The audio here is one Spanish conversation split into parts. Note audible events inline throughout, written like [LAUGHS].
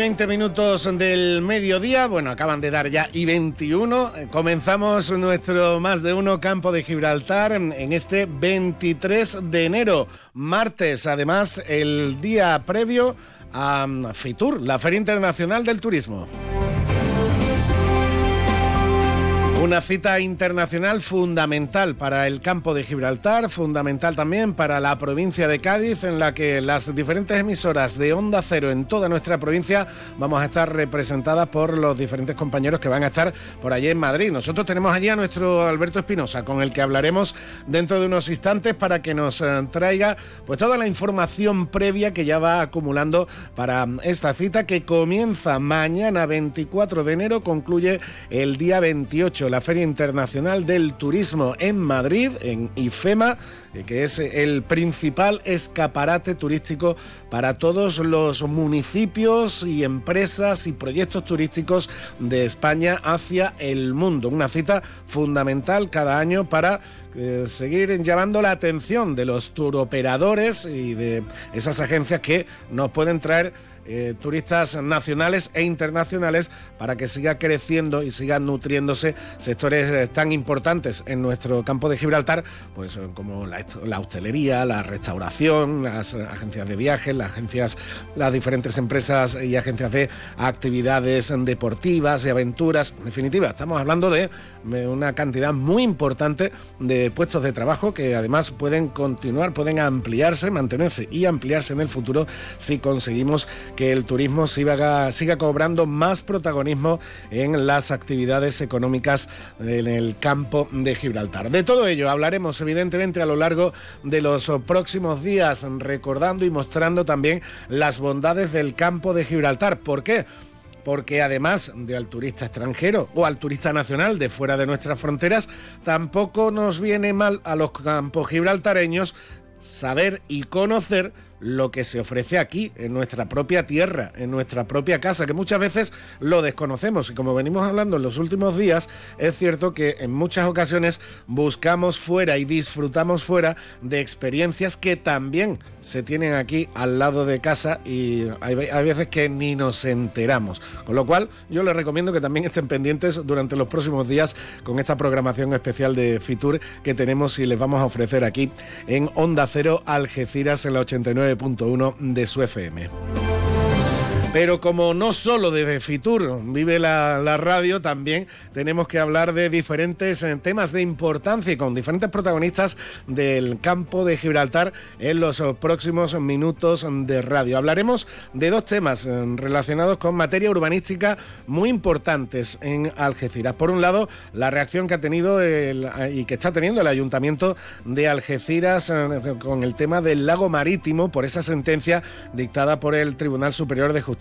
20 minutos del mediodía, bueno, acaban de dar ya y 21. Comenzamos nuestro más de uno campo de Gibraltar en este 23 de enero, martes, además el día previo a FITUR, la Feria Internacional del Turismo. Una cita internacional fundamental para el campo de Gibraltar, fundamental también para la provincia de Cádiz, en la que las diferentes emisoras de Onda Cero en toda nuestra provincia vamos a estar representadas por los diferentes compañeros que van a estar por allí en Madrid. Nosotros tenemos allí a nuestro Alberto Espinosa, con el que hablaremos dentro de unos instantes para que nos eh, traiga pues toda la información previa que ya va acumulando para esta cita que comienza mañana 24 de enero, concluye el día 28 la Feria Internacional del Turismo en Madrid, en IFEMA, eh, que es el principal escaparate turístico para todos los municipios y empresas y proyectos turísticos de España hacia el mundo. Una cita fundamental cada año para eh, seguir llamando la atención de los turoperadores y de esas agencias que nos pueden traer eh, turistas nacionales e internacionales para que siga creciendo y sigan nutriéndose sectores eh, tan importantes en nuestro campo de Gibraltar, pues eh, como la, hostelería, la restauración, las agencias de viajes, las agencias, las diferentes empresas y agencias de actividades deportivas y aventuras. En definitiva, estamos hablando de una cantidad muy importante de puestos de trabajo que además pueden continuar, pueden ampliarse, mantenerse y ampliarse en el futuro si conseguimos que el turismo siga, siga cobrando más protagonismo en las actividades económicas en el campo de Gibraltar. De todo ello hablaremos evidentemente a lo largo de los próximos días, recordando y mostrando también las bondades del campo de Gibraltar. ¿Por qué? porque además de al turista extranjero o al turista nacional de fuera de nuestras fronteras, tampoco nos viene mal a los campos gibraltareños saber y conocer lo que se ofrece aquí, en nuestra propia tierra, en nuestra propia casa, que muchas veces lo desconocemos. Y como venimos hablando en los últimos días, es cierto que en muchas ocasiones buscamos fuera y disfrutamos fuera de experiencias que también se tienen aquí al lado de casa y hay, veces que ni nos enteramos. Con lo cual, yo les recomiendo que también estén pendientes durante los próximos días con esta programación especial de Fitur que tenemos y les vamos a ofrecer aquí en Onda Cero Algeciras en la 89 9.1 de su FM. Pero como no solo desde Fitur vive la, radio, también tenemos que hablar de diferentes eh, temas de importancia y con diferentes protagonistas del campo de Gibraltar en los próximos minutos de radio. Hablaremos de dos temas eh, relacionados con materia urbanística muy importantes en Algeciras. Por un lado, la reacción que ha tenido y que está teniendo el Ayuntamiento de Algeciras eh, con el tema del lago marítimo por esa sentencia dictada por el Tribunal Superior de Justicia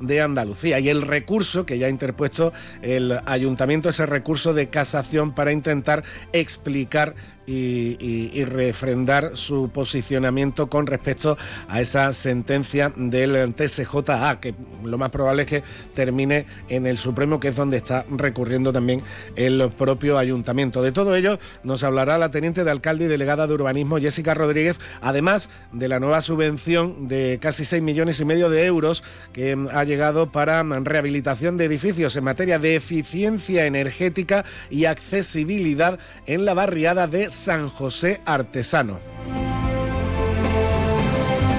De Andalucía. Y el recurso que ya ha interpuesto el ayuntamiento, ese recurso de casación para intentar explicar y, refrendar su posicionamiento con respecto a esa sentencia del TSJA, que lo más probable es que termine en el Supremo, que es donde está recurriendo también el propio ayuntamiento. De todo ello nos hablará la teniente de alcalde y delegada de urbanismo, Jessica Rodríguez, además de la nueva subvención de casi 6 millones y medio de euros que ha llegado para rehabilitación de edificios en materia de eficiencia energética y accesibilidad en la barriada de San José Artesano.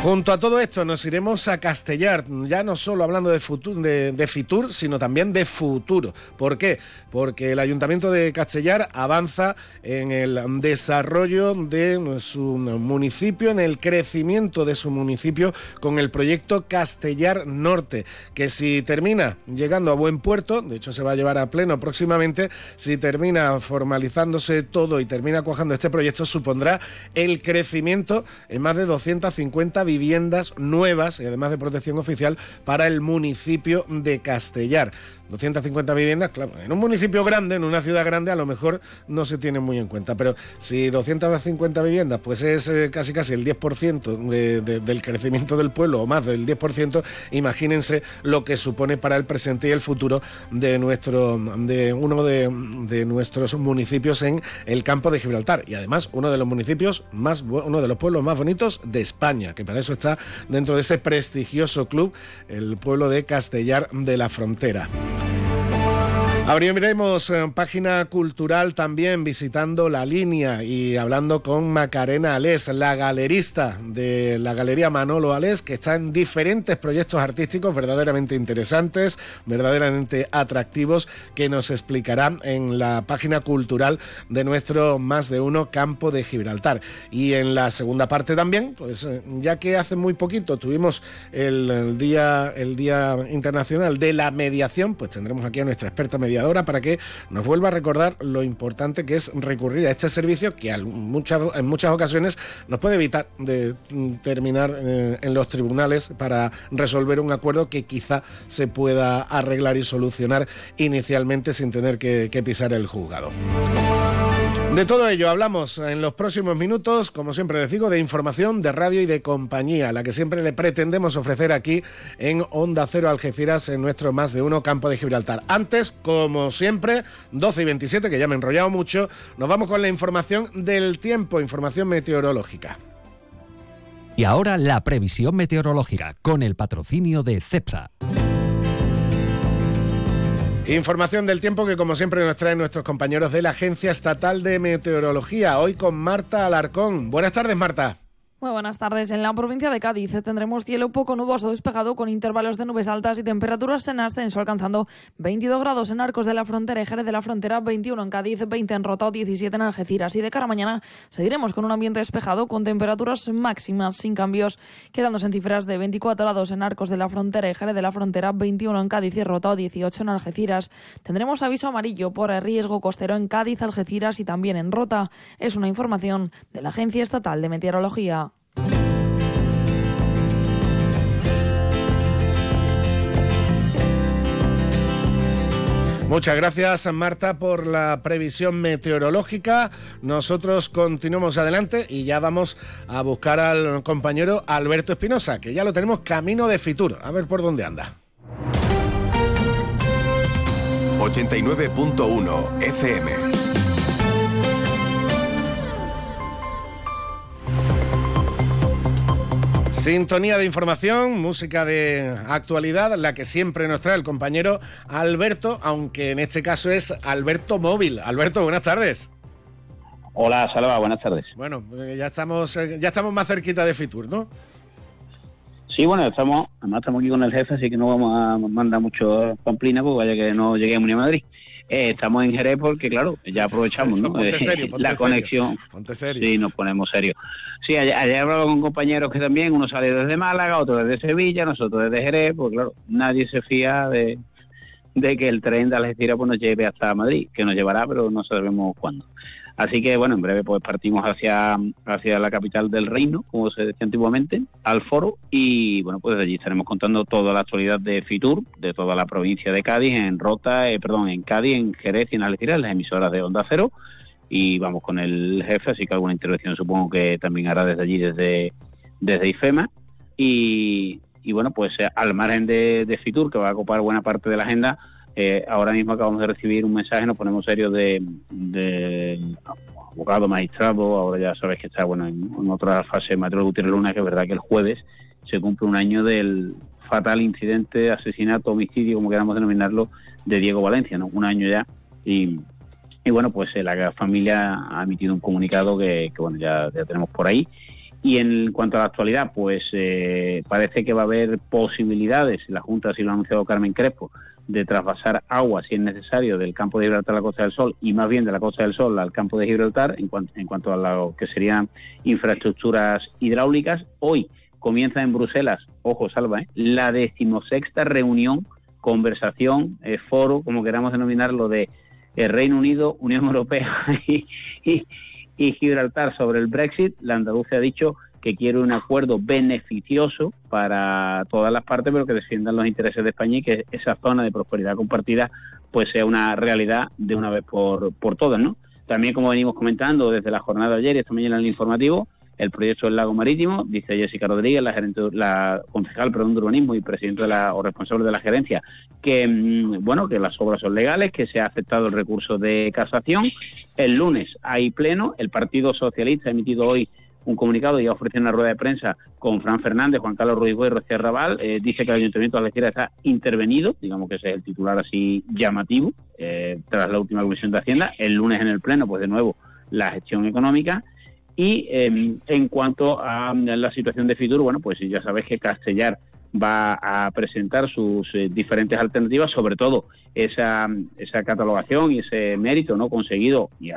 Junto a todo esto nos iremos a Castellar, ya no solo hablando de, de, Fitur, sino también de futuro. ¿Por qué? Porque el Ayuntamiento de Castellar avanza en el desarrollo de su municipio, en el crecimiento de su municipio con el proyecto Castellar Norte, que si termina llegando a buen puerto, de hecho se va a llevar a pleno próximamente, si termina formalizándose todo y termina cuajando este proyecto, supondrá el crecimiento en más de 250 viviendas nuevas y además de protección oficial para el municipio de Castellar. 250 viviendas, claro, en un municipio grande, en una ciudad grande, a lo mejor no se tiene muy en cuenta, pero si 250 viviendas, pues es eh, casi casi el 10% del crecimiento del pueblo, o más del 10%, imagínense lo que supone para el presente y el futuro de, nuestro, de uno de, de nuestros municipios en el campo de Gibraltar, y además uno de los municipios más, uno de los pueblos más bonitos de España, que eso está dentro de ese prestigioso club, el pueblo de Castellar de la Frontera. Abriremos eh, página cultural también visitando la línea y hablando con Macarena Alés, la galerista de la Galería Manolo Alés, que está en diferentes proyectos artísticos verdaderamente interesantes, verdaderamente atractivos, que nos explicará en la página cultural de nuestro más de uno campo de Gibraltar. Y en la segunda parte también, pues eh, ya que hace muy poquito tuvimos el, día, el Día Internacional de la Mediación, pues tendremos aquí a nuestra experta mediadora para que nos vuelva a recordar lo importante que es recurrir a este servicio que en muchas ocasiones nos puede evitar de mm, terminar eh, en los tribunales para resolver un acuerdo que quizá se pueda arreglar y solucionar inicialmente sin tener que pisar el juzgado. De todo ello hablamos en los próximos minutos, como siempre les digo, de información, de radio y de compañía, la que siempre le pretendemos ofrecer aquí en Onda Cero Algeciras, en nuestro más de uno campo de Gibraltar. Antes, como siempre, 12 y 27, que ya me he enrollado mucho, nos vamos con la información del tiempo, información meteorológica. Y ahora la previsión meteorológica, con el patrocinio de CEPSA. Información del tiempo que como siempre nos traen nuestros compañeros de la Agencia Estatal de Meteorología, hoy con Marta Alarcón. Buenas tardes, Marta. Muy buenas tardes. En la provincia de Cádiz tendremos cielo poco nuboso despejado con intervalos de nubes altas y temperaturas en ascenso alcanzando 22 grados en Arcos de la Frontera y Jerez de la Frontera, 21 en Cádiz, 20 en Rota 17 en Algeciras. Y de cara a mañana seguiremos con un ambiente despejado con temperaturas máximas sin cambios, quedándose en cifras de 24 grados en Arcos de la Frontera y Jerez de la Frontera, 21 en Cádiz y Rota 18 en Algeciras. Tendremos aviso amarillo por riesgo costero en Cádiz, Algeciras y también en Rota. Es una información de la Agencia Estatal de Meteorología. Muchas gracias Marta por la previsión meteorológica. Nosotros continuamos adelante y ya vamos a buscar al compañero Alberto Espinosa, que ya lo tenemos camino de Fitur. A ver por dónde anda. 89.1 FM Sintonía de información, música de actualidad, la que siempre nos trae el compañero Alberto, aunque en este caso es Alberto Móvil. Alberto, buenas tardes. Hola, Salva, buenas tardes. Bueno, eh, ya estamos, eh, ya estamos más cerquita de Fitur, ¿no? Sí, bueno, estamos, además estamos aquí con el jefe, así que no vamos a mandar mucho pamplina, porque vaya que no lleguemos ni a Madrid. Eh, estamos en Jerez porque, claro, ya aprovechamos ¿no? la conexión. Sí, nos ponemos serios. Sí, ayer, he hablado con compañeros que también, uno sale desde Málaga, otro desde Sevilla, nosotros desde Jerez, pues claro, nadie se fía de, de que el tren de Algeciras pues, nos lleve hasta Madrid, que nos llevará, pero no sabemos cuándo. Así que bueno, en breve pues partimos hacia, hacia la capital del reino, como se decía antiguamente, al foro, y bueno, pues allí estaremos contando toda la actualidad de Fitur, de toda la provincia de Cádiz, en Rota, eh, perdón, en Cádiz, en Jerez y en Algeciras, las emisoras de Onda Cero, y vamos con el jefe, así que alguna intervención supongo que también hará desde allí, desde, desde IFEMA, y, bueno, pues al margen de Fitur, que va a ocupar buena parte de la agenda, eh, ahora mismo acabamos de recibir un mensaje, nos ponemos serios de, abogado magistrado, ahora ya sabes que está bueno en, otra fase Mateo Gutiérrez Luna, que es verdad que el jueves se cumple un año del fatal incidente, asesinato, homicidio, como queramos denominarlo, de Diego Valencia, ¿no? Un año ya. Y, y bueno, pues eh, la familia ha emitido un comunicado que, bueno, ya, ya tenemos por ahí Y en cuanto a la actualidad, pues eh, parece que va a haber posibilidades, la Junta así lo ha anunciado Carmen Crespo, de trasvasar agua, si es necesario, del campo de Gibraltar a la Costa del Sol y más bien de la Costa del Sol al campo de Gibraltar en, en cuanto a lo que serían infraestructuras hidráulicas. Hoy comienza en Bruselas, ojo salva, ¿eh? la decimosexta reunión, conversación, eh, foro, como queramos denominarlo, de eh, Reino Unido, Unión Europea [LAUGHS] Gibraltar sobre el Brexit. La Andalucía ha dicho que quiere un acuerdo beneficioso para todas las partes, pero que defiendan los intereses de España y que esa zona de prosperidad compartida pues sea una realidad de una vez por, por todas, ¿no? También, como venimos comentando desde la jornada de ayer y esta mañana en el informativo, el proyecto del lago marítimo, dice Jessica Rodríguez, la, gerente, la concejal perdón, de urbanismo y presidente de la, o responsable de la gerencia, que mm, bueno que las obras son legales, que se ha aceptado el recurso de casación. El lunes hay pleno, el Partido Socialista ha emitido hoy un comunicado y ha ofrecido una rueda de prensa con Fran Fernández, Juan Carlos Ruiz y Rocío Raval. Eh, dice que el Ayuntamiento de Algeciras está intervenido, digamos que ese es el titular así llamativo, eh, tras la última comisión de Hacienda. El lunes en el Pleno, pues de nuevo, la gestión económica. Y em, en cuanto a la situación de Fitur, bueno, pues ya sabéis que Castellar va a presentar sus eh, diferentes alternativas, sobre todo esa, esa catalogación y ese mérito no conseguido, y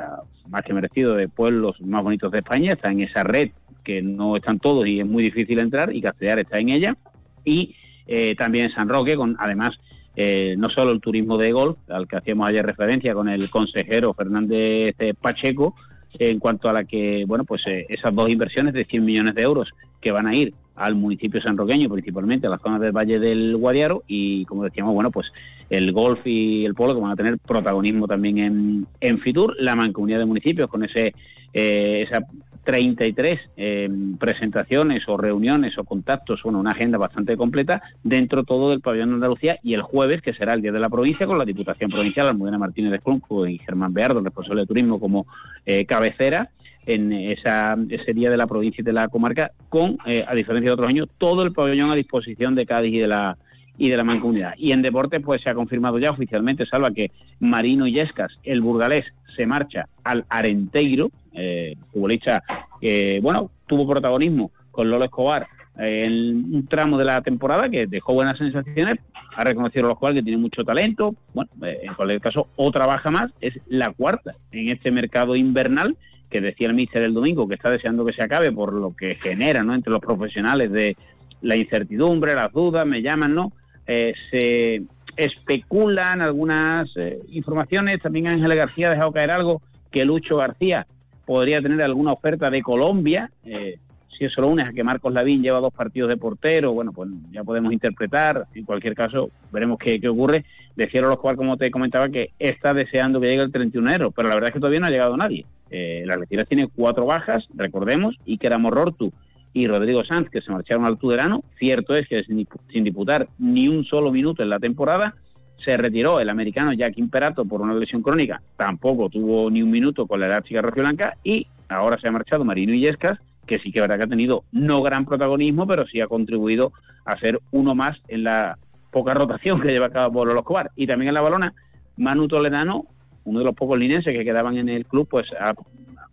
más que merecido, de pueblos más bonitos de España, está en esa red que no están todos y es muy difícil entrar, y Castellar está en ella, y eh, también San Roque, con además eh, no solo el turismo de golf, al que hacíamos ayer referencia con el consejero Fernández Pacheco, en cuanto a la que, bueno, pues esas dos inversiones de 100 millones de euros que van a ir al municipio sanroqueño, principalmente a la zona del Valle del Guadiaro, y como decíamos, bueno, pues el golf y el polo que van a tener protagonismo también en, en Fitur, la mancomunidad de municipios con ese eh, esa 33 eh, presentaciones o reuniones o contactos, bueno, una agenda bastante completa dentro todo del pabellón de Andalucía y el jueves, que será el Día de la Provincia, con la Diputación Provincial, Almudena Martínez de Clunco y Germán Beardo, responsable de turismo, como eh, cabecera en esa, ese día de la provincia y de la comarca, con, eh, a diferencia de otros años, todo el pabellón a disposición de Cádiz y de la y de la mancomunidad. Y en deporte, pues se ha confirmado ya oficialmente, salva que Marino Yescas, el burgalés, se marcha al Arenteiro, eh, futbolista que, bueno, tuvo protagonismo con Lolo Escobar eh, en un tramo de la temporada que dejó buenas sensaciones, ha reconocido a los cuales que tiene mucho talento, bueno, eh, en cualquier caso, otra baja más, es la cuarta en este mercado invernal que decía el míster el domingo que está deseando que se acabe por lo que genera ¿no? entre los profesionales de la incertidumbre, las dudas, me llaman, ¿no? Eh, se especulan algunas eh, informaciones, también Ángel García ha dejado caer algo, que Lucho García podría tener alguna oferta de Colombia, eh, si eso lo unes a que Marcos Lavín lleva dos partidos de portero, bueno, pues ya podemos interpretar, en cualquier caso veremos qué, qué ocurre. Decía los cual, como te comentaba, que está deseando que llegue el 31 de enero, pero la verdad es que todavía no ha llegado nadie. Eh, la Algeciras tiene cuatro bajas, recordemos, y que era Morortu y Rodrigo Sanz, que se marcharon al Tuderano. Cierto es que sin, sin disputar ni un solo minuto en la temporada, se retiró el americano Jack Imperato por una lesión crónica, tampoco tuvo ni un minuto con la elástica blanca y ahora se ha marchado Marino Illescas, que sí que verdad que ha tenido no gran protagonismo, pero sí ha contribuido a ser uno más en la poca rotación que lleva a cabo Pablo Escobar. Y también en la balona, Manu Toledano, uno de los pocos linenses que quedaban en el club, pues ha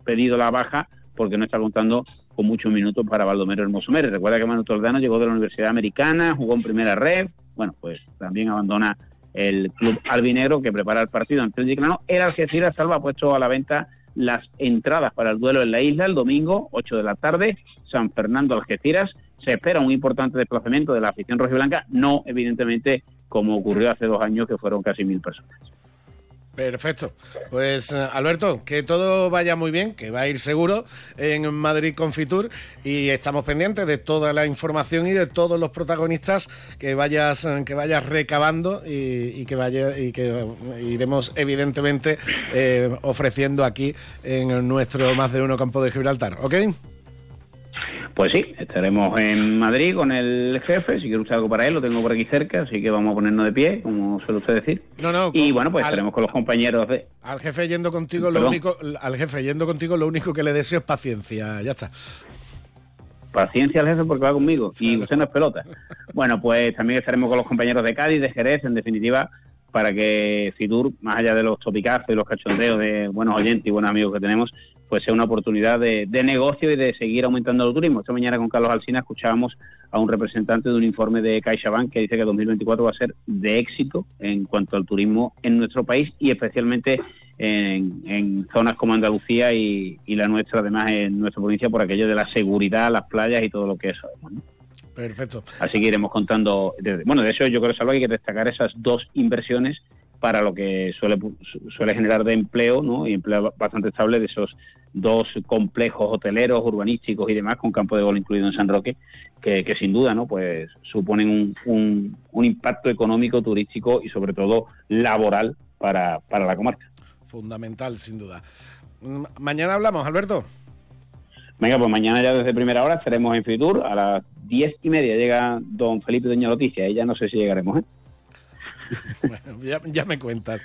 pedido la baja porque no está contando con muchos minutos para Baldomero Hermoso Mérez. Recuerda que Manu Toledano llegó de la Universidad Americana, jugó en primera red, bueno, pues también abandona el club albinegro que prepara el partido ante el Giclano. El Algeciras Salva puesto a la venta las entradas para el duelo en la isla el domingo, 8 de la tarde, San Fernando Algeciras. Se espera un importante desplazamiento de la afición rojiblanca, no evidentemente como ocurrió hace dos años que fueron casi mil personas. Perfecto. Pues eh, Alberto, que todo vaya muy bien, que va a ir seguro en Madrid Confitur y estamos pendientes de toda la información y de todos los protagonistas que vayas eh, que vayas recabando y, que vaya y que iremos evidentemente eh, ofreciendo aquí en nuestro más de uno campo de Gibraltar, ¿ok? Pues sí, estaremos en Madrid con el jefe. Si quiere usted algo para él, lo tengo por aquí cerca, así que vamos a ponernos de pie, como suele usted decir. No, no. Y bueno, pues estaremos con los compañeros de. Al jefe yendo contigo, lo único, al jefe yendo contigo, lo único que le deseo es paciencia. Ya está. Paciencia al jefe porque va conmigo y usted no es pelota. [LAUGHS] Bueno, pues también estaremos con los compañeros de Cádiz, de Jerez, en definitiva, para que Fitur, más allá de los topicazos y los cachondeos de buenos oyentes y buenos amigos que tenemos, pues sea una oportunidad de, negocio y de seguir aumentando el turismo. Esta mañana con Carlos Alsina escuchábamos a un representante de un informe de CaixaBank que dice que 2024 va a ser de éxito en cuanto al turismo en nuestro país y especialmente en, zonas como Andalucía y, la nuestra, además en nuestra provincia, por aquello de la seguridad, las playas y todo lo que es. Perfecto. Así que iremos contando. bueno, de eso yo creo que hay que destacar esas dos inversiones para lo que suele, suele generar de empleo, ¿no? Y empleo bastante estable de esos dos complejos hoteleros, urbanísticos y demás, con campo de gol incluido en San Roque, que, sin duda, ¿no? Pues suponen un, un, impacto económico, turístico y sobre todo laboral para, para la comarca. Fundamental, sin duda. Mañana hablamos, Alberto. Venga, pues mañana ya desde primera hora estaremos en Fitur. A las diez y media llega don Felipe Doña Noticia y ya no sé si llegaremos. ¿eh? [LAUGHS] bueno, ya, me cuentas.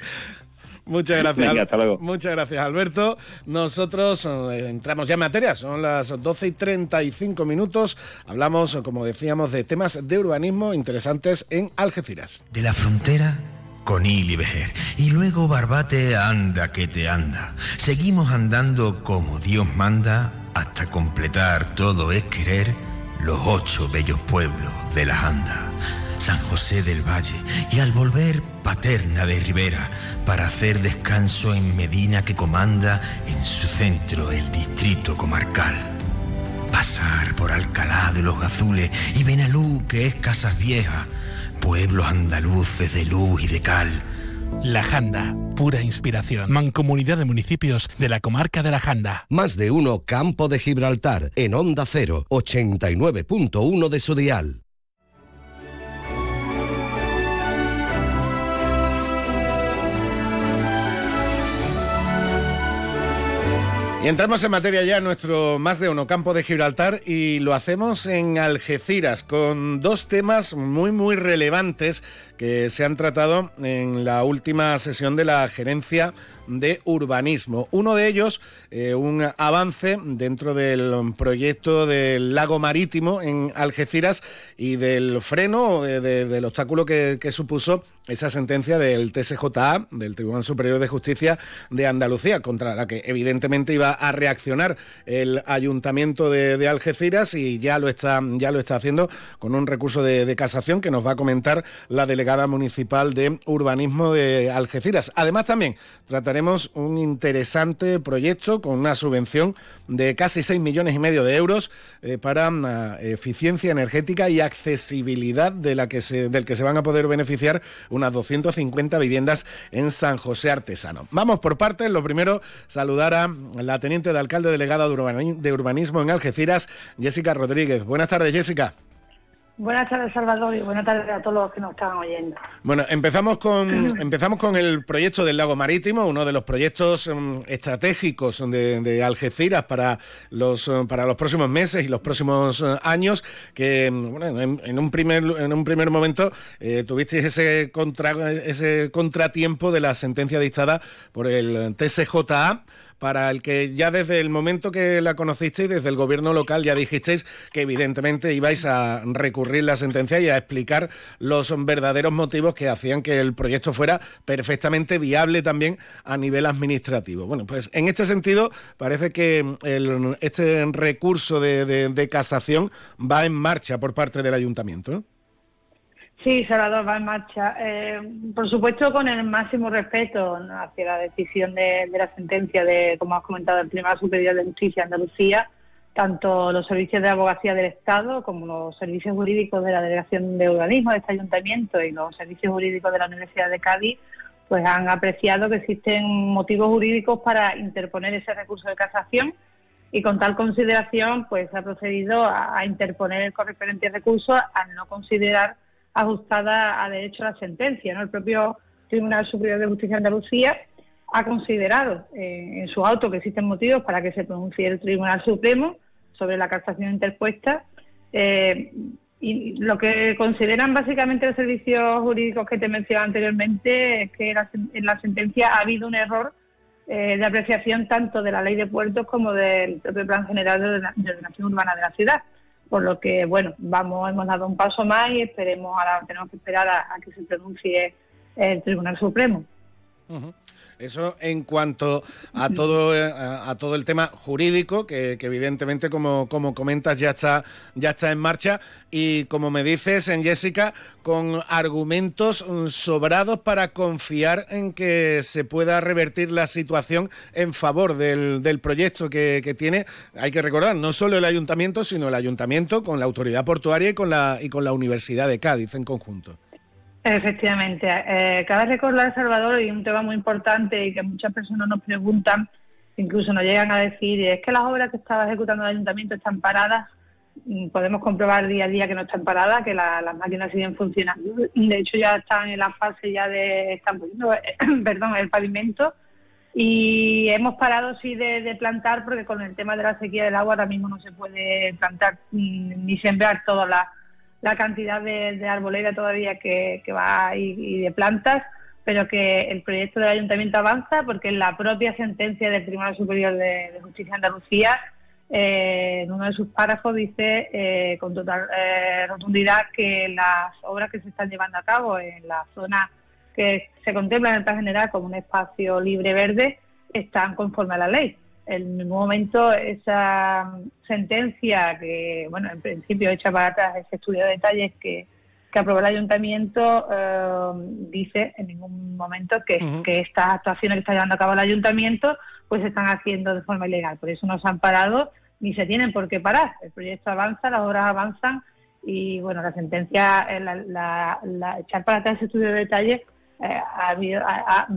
Muchas gracias. Muchas gracias, Alberto. Nosotros eh, entramos ya en materia. Son las 12 y 35 minutos. Hablamos, como decíamos, de temas de urbanismo interesantes en Algeciras. De la frontera con Il y Vejer. Y luego Barbate anda que te anda. Seguimos andando como Dios manda hasta completar todo es querer los ocho bellos pueblos de la Anda, San José del Valle y al volver Paterna de Rivera para hacer descanso en Medina que comanda en su centro el distrito comarcal. Pasar por Alcalá de los Gazules y Benalú que es Casas Viejas, pueblos andaluces de luz y de cal la Janda, pura inspiración. Mancomunidad de municipios de la comarca de La Janda. Más de uno Campo de Gibraltar, en Onda 0, 89.1 de su dial. Y entramos en materia ya nuestro más de uno campo de Gibraltar y lo hacemos en Algeciras con dos temas muy muy relevantes que se han tratado en la última sesión de la gerencia de urbanismo. Uno de ellos, eh, un avance dentro del proyecto del lago marítimo en Algeciras y del freno, eh, del obstáculo que, supuso esa sentencia del TSJA, del Tribunal Superior de Justicia de Andalucía, contra la que evidentemente iba a reaccionar el Ayuntamiento de, Algeciras y ya lo está, ya lo está haciendo con un recurso de, de casación que nos va a comentar la delegada municipal de urbanismo de Algeciras. Además también trataremos un interesante proyecto con una subvención de casi 6 millones y medio de euros eh, para uh, eficiencia energética y accesibilidad de la que se, del que se van a poder beneficiar unas 250 viviendas en San José Artesano. Vamos por partes. Lo primero, saludar a la teniente de alcalde delegada de urbanismo en Algeciras, Jessica Rodríguez. Buenas tardes, Jessica. Buenas tardes, Salvador, y buenas tardes a todos los que nos están oyendo. Bueno, empezamos con [CLEARS THROAT] empezamos con el proyecto del lago marítimo, uno de los proyectos em, estratégicos de, Algeciras para los em, para los próximos meses y los próximos eh, años. Que em, bueno, en, un primer en un primer momento eh, tuvisteis ese contra, ese contratiempo de la sentencia dictada por el TSJA para el que ya desde el momento que la conocisteis, desde el gobierno local, ya dijisteis que evidentemente ibais a recurrir la sentencia y a explicar los verdaderos motivos que hacían que el proyecto fuera perfectamente viable también a nivel administrativo. Bueno, pues en este sentido parece que este recurso de, casación va en marcha por parte del ayuntamiento. Sí, Salvador va en marcha. Eh, por supuesto, con el máximo respeto hacia la decisión de, la sentencia de, como has comentado, el Tribunal Superior de Justicia de Andalucía, tanto los servicios de abogacía del Estado como los servicios jurídicos de la Delegación de Urbanismo de este ayuntamiento y los servicios jurídicos de la Universidad de Cádiz, pues han apreciado que existen motivos jurídicos para interponer ese recurso de casación y con tal consideración, pues ha procedido a, a interponer el correspondiente recurso al no considerar ajustada a derecho a la sentencia. ¿no? El propio Tribunal Superior de Justicia de Andalucía ha considerado eh, en su auto que existen motivos para que se pronuncie el Tribunal Supremo sobre la casación interpuesta. Eh, y lo que consideran básicamente los servicios jurídicos que te mencionaba anteriormente es que en la sentencia ha habido un error eh, de apreciación tanto de la ley de puertos como del propio plan general de ordenación urbana de la ciudad. Por lo que, bueno, vamos, hemos dado un paso más y esperemos, ahora tenemos que esperar a, que se pronuncie el Tribunal Supremo. Eso en cuanto a todo, eh, a, todo el tema jurídico, que, evidentemente, como, como comentas, ya está, ya está en marcha. Y como me dices, en Jessica, con argumentos mm, sobrados para confiar en que se pueda revertir la situación en favor del, del proyecto que, que, tiene. Hay que recordar, no solo el ayuntamiento, sino el ayuntamiento con la autoridad portuaria y con la, y con la Universidad de Cádiz en conjunto. Efectivamente. Eh, cabe recordar, Salvador, y un tema muy importante y que muchas personas nos preguntan, incluso nos llegan a decir, es que las obras que estaba ejecutando el ayuntamiento están paradas. Mm, podemos comprobar día a día que no están paradas, que las máquinas siguen funcionando. De hecho, ya están en la fase ya de, están poniendo, [CLEARS THROAT] perdón, el pavimento. Y hemos parado, sí, de, plantar, porque con el tema de la sequía del agua ahora mismo no se puede plantar mm, ni sembrar todas las la cantidad de, arboleda todavía que, va y, de plantas, pero que el proyecto del ayuntamiento avanza porque en la propia sentencia del Tribunal Superior de, Justicia de Andalucía, eh, en uno de sus párrafos dice eh, con total eh, rotundidad que las obras que se están llevando a cabo en la zona que se contempla en el plan general como un espacio libre verde están conforme a la ley en ningún momento esa sentencia que, bueno, en principio hecha para atrás ese estudio de detalles que, que aprobó el ayuntamiento, eh, dice en ningún momento que, que estas actuaciones que está llevando a cabo el ayuntamiento pues se están haciendo de forma ilegal. Por eso no se han parado ni se tienen por qué parar. El proyecto avanza, las obras avanzan y, bueno, la sentencia, eh, la, la, echar para atrás ese estudio de detalles eh,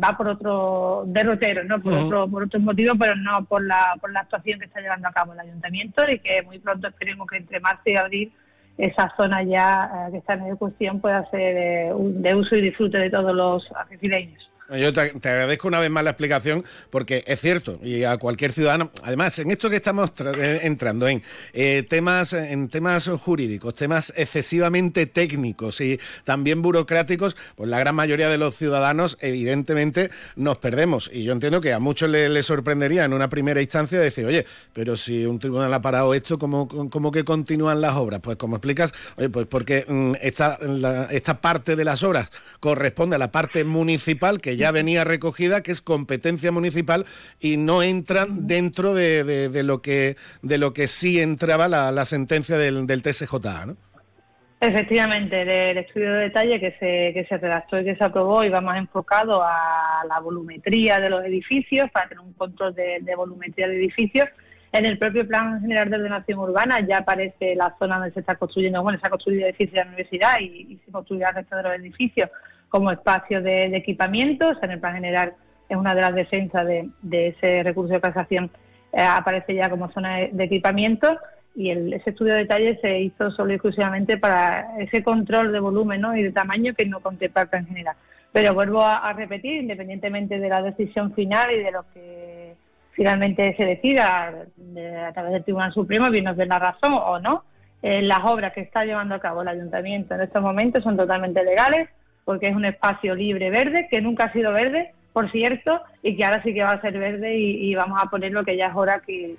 va por otro derrotero, no por, otro, por otros motivos, pero no por la, por la actuación que está llevando a cabo el ayuntamiento y que muy pronto esperemos que entre marzo y abril esa zona ya eh, que está en ejecución pueda ser eh, de uso y disfrute de todos los algecireños. Yo te, agradezco una vez más la explicación porque es cierto y a cualquier ciudadano, además en esto que estamos eh, entrando en eh, temas en temas jurídicos, temas excesivamente técnicos y también burocráticos, pues la gran mayoría de los ciudadanos evidentemente nos perdemos y yo entiendo que a muchos les, sorprendería en una primera instancia decir, oye, pero si un tribunal ha parado esto, ¿cómo, cómo que continúan las obras? Pues como explicas, oye, pues porque mm, esta, esta parte de las obras corresponde a la parte municipal que ya venía recogida, que es competencia municipal y no entran dentro de, lo que de lo que sí entraba la, sentencia del, del TSJA, ¿no? Efectivamente, el estudio de detalle que se, que se redactó y que se aprobó iba más enfocado a la volumetría de los edificios, para tener un control de, volumetría de edificios. En el propio Plan General de Ordenación Urbana ya aparece la zona donde se está construyendo, bueno, se ha construido edificios de la universidad y, y se construirá el resto de los edificios como espacio de, equipamientos. En el plan general es una de las defensas de, ese recurso de casación, eh, aparece ya como zona de, equipamiento y ese estudio de detalle se hizo solo y exclusivamente para ese control de volumen y de tamaño que no contempla el plan general. Pero vuelvo a, repetir, independientemente de la decisión final y de lo que finalmente se decida a través del Tribunal Supremo, bien nos den la razón o no, eh, las obras que está llevando a cabo el Ayuntamiento en estos momentos son totalmente legales, porque es un espacio libre verde, que nunca ha sido verde, por cierto, y que ahora sí que va a ser verde y, vamos a poner lo que ya es hora que,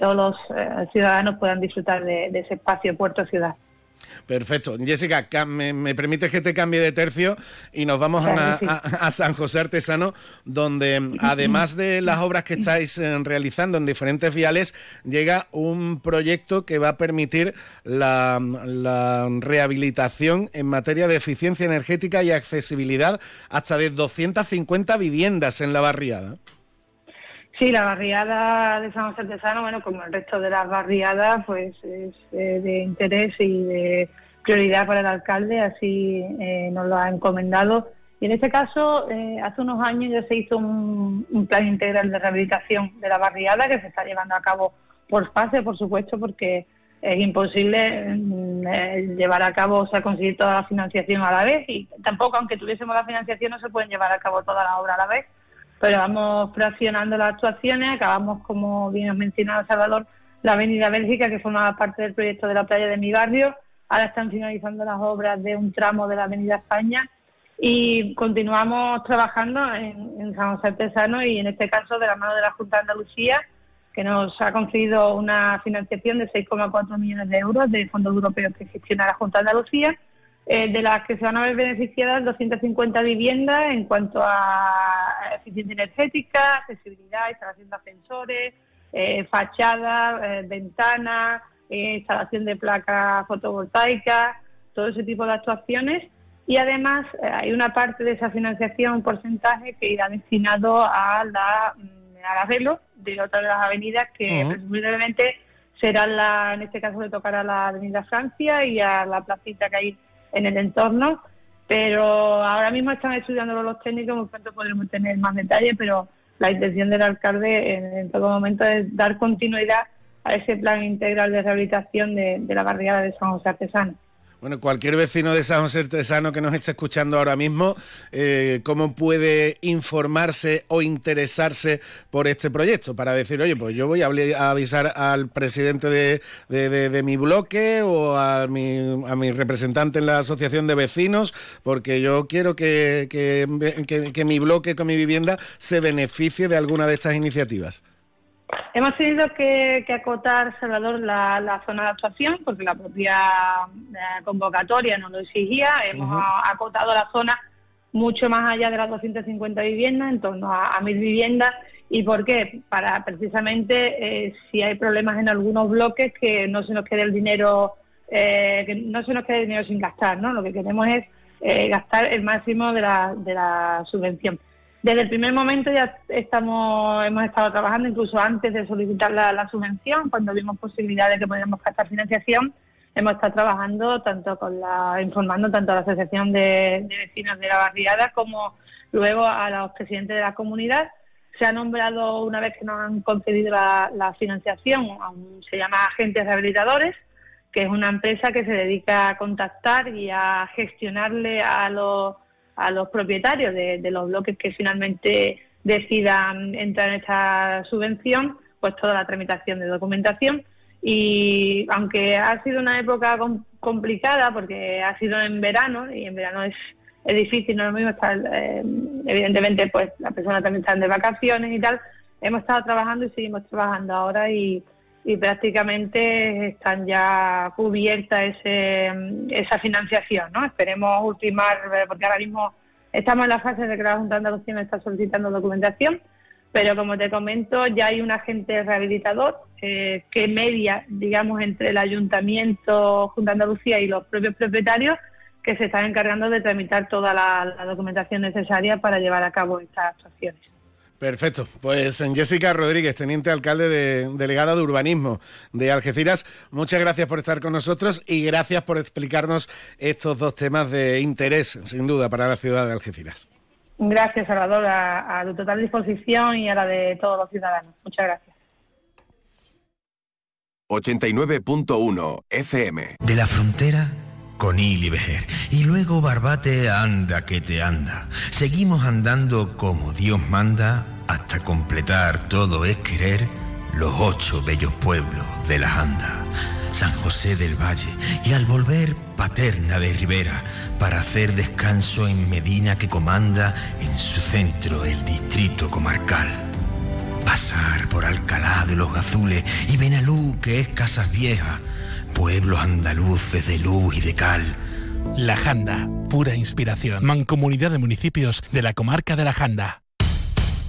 todos los eh, ciudadanos puedan disfrutar de, de ese espacio puerto-ciudad. Perfecto. Jessica, me, me, permites que te cambie de tercio y nos vamos a, San José Artesano, donde además de las obras que estáis eh, realizando en diferentes viales, llega un proyecto que va a permitir la, rehabilitación en materia de eficiencia energética y accesibilidad hasta de 250 viviendas en la barriada. Sí, la barriada de San José Artesano, bueno, como el resto de las barriadas, pues es eh, de interés y de prioridad para el alcalde, así eh, nos lo ha encomendado. Y en este caso, eh, hace unos años ya se hizo un, plan integral de rehabilitación de la barriada que se está llevando a cabo por fase, por supuesto, porque es imposible mm, llevar a cabo, o sea, conseguir toda la financiación a la vez y tampoco, aunque tuviésemos la financiación, no se pueden llevar a cabo toda la obra a la vez pero vamos fraccionando las actuaciones. Acabamos, como bien has mencionado, Salvador, la Avenida Bélgica, que forma parte del proyecto de la playa de mi barrio. Ahora están finalizando las obras de un tramo de la Avenida España y continuamos trabajando en, San José Artesano y en este caso de la mano de la Junta de Andalucía, que nos ha concedido una financiación de 6,4 millones de euros de fondos europeos que gestiona la Junta de Andalucía eh, de las que se van a ver beneficiadas 250 viviendas en cuanto a eficiencia energética, accesibilidad, instalación de ascensores, eh, fachadas, eh, ventanas, instalación de placas fotovoltaicas, todo ese tipo de actuaciones. Y además hay una parte de esa financiación, un porcentaje que irá destinado a la, mm, al arreglo de otra de las avenidas que presumiblemente serán la, en este caso le tocará la Avenida Francia y a la placita que hay en el entorno, pero ahora mismo están estudiando los técnicos, muy pronto podremos tener más detalles, pero la intención del alcalde en, todo momento es dar continuidad a ese plan integral de rehabilitación de, de la barriada de San José Artesano. Bueno, cualquier vecino de San José Artesano que nos esté escuchando ahora mismo, eh, ¿cómo puede informarse o interesarse por este proyecto? Para decir, oye, pues yo voy a, avisar al presidente de, mi bloque o a mi, a mi representante en la asociación de vecinos, porque yo quiero que, que mi bloque con mi vivienda se beneficie de alguna de estas iniciativas. Hemos tenido que, acotar, Salvador, la, zona de actuación, porque la propia convocatoria no lo exigía. Hemos acotado la zona mucho más allá de las 250 viviendas, en torno a, mil viviendas. ¿Y por qué? Para precisamente eh, si hay problemas en algunos bloques que no se nos quede el dinero, eh, que no se nos quede el dinero sin gastar, ¿no? Lo que queremos es eh, gastar el máximo de la, de la subvención. Desde el primer momento ya estamos, hemos estado trabajando, incluso antes de solicitar la, subvención, cuando vimos posibilidad de que podíamos captar financiación, hemos estado trabajando tanto con la, informando tanto a la Asociación de, Vecinos de la Barriada como luego a los presidentes de la comunidad. Se ha nombrado, una vez que nos han concedido la, la financiación, se llama Agentes Rehabilitadores, que es una empresa que se dedica a contactar y a gestionarle a los a los propietarios de, los bloques que finalmente decidan entrar en esta subvención, pues toda la tramitación de documentación. Y aunque ha sido una época complicada, porque ha sido en verano, y en verano es, es difícil, no es lo mismo estar, eh, evidentemente, pues las personas también están de vacaciones y tal, hemos estado trabajando y seguimos trabajando ahora y, y prácticamente están ya cubierta ese, esa financiación, ¿no? Esperemos ultimar, eh, porque ahora mismo estamos en la fase de que la Junta de Andalucía está solicitando documentación, pero como te comento, ya hay un agente rehabilitador eh, que media, digamos, entre el Ayuntamiento, Junta de Andalucía y los propios propietarios, que se están encargando de tramitar toda la documentación necesaria para llevar a cabo estas actuaciones. Perfecto. Pues Jessica Rodríguez, teniente alcalde de, delegada de urbanismo de Algeciras, muchas gracias por estar con nosotros y gracias por explicarnos estos dos temas de interés, sin duda, para la ciudad de Algeciras. Gracias, Salvador, a, a tu total disposición y a la de todos los ciudadanos. Muchas gracias. 89.1 FM. De la frontera con y Vejer. Y luego Barbate anda que te anda. Seguimos andando como Dios manda hasta completar todo es querer los ocho bellos pueblos de la Anda. San José del Valle y al volver Paterna de Rivera para hacer descanso en Medina que comanda en su centro el distrito comarcal. Pasar por Alcalá de los Gazules y Benalú que es Casas Viejas, pueblos andaluces de luz y de cal. La Janda, pura inspiración. Mancomunidad de municipios de la comarca de La Janda.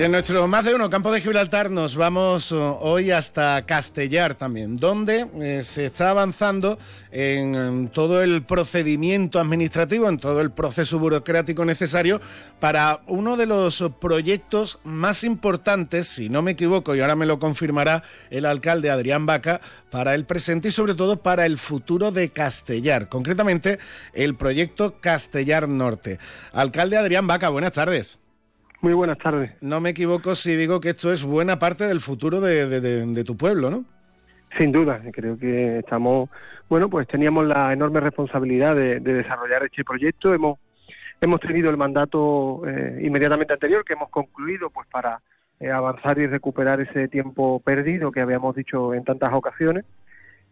En nuestro más de uno campo de Gibraltar nos vamos uh, hoy hasta Castellar también, donde eh, se está avanzando en, todo el procedimiento administrativo, en todo el proceso burocrático necesario para uno de los proyectos más importantes, si no me equivoco, y ahora me lo confirmará el alcalde Adrián Vaca, para el presente y sobre todo para el futuro de Castellar, concretamente el proyecto Castellar Norte. Alcalde Adrián Vaca, buenas tardes. Muy buenas tardes. No me equivoco si digo que esto es buena parte del futuro de, tu pueblo, ¿no? Sin duda, creo que estamos, bueno, pues teníamos la enorme responsabilidad de, desarrollar este proyecto. Hemos, hemos tenido el mandato eh, inmediatamente anterior que hemos concluido, pues para eh, avanzar y recuperar ese tiempo perdido que habíamos dicho en tantas ocasiones.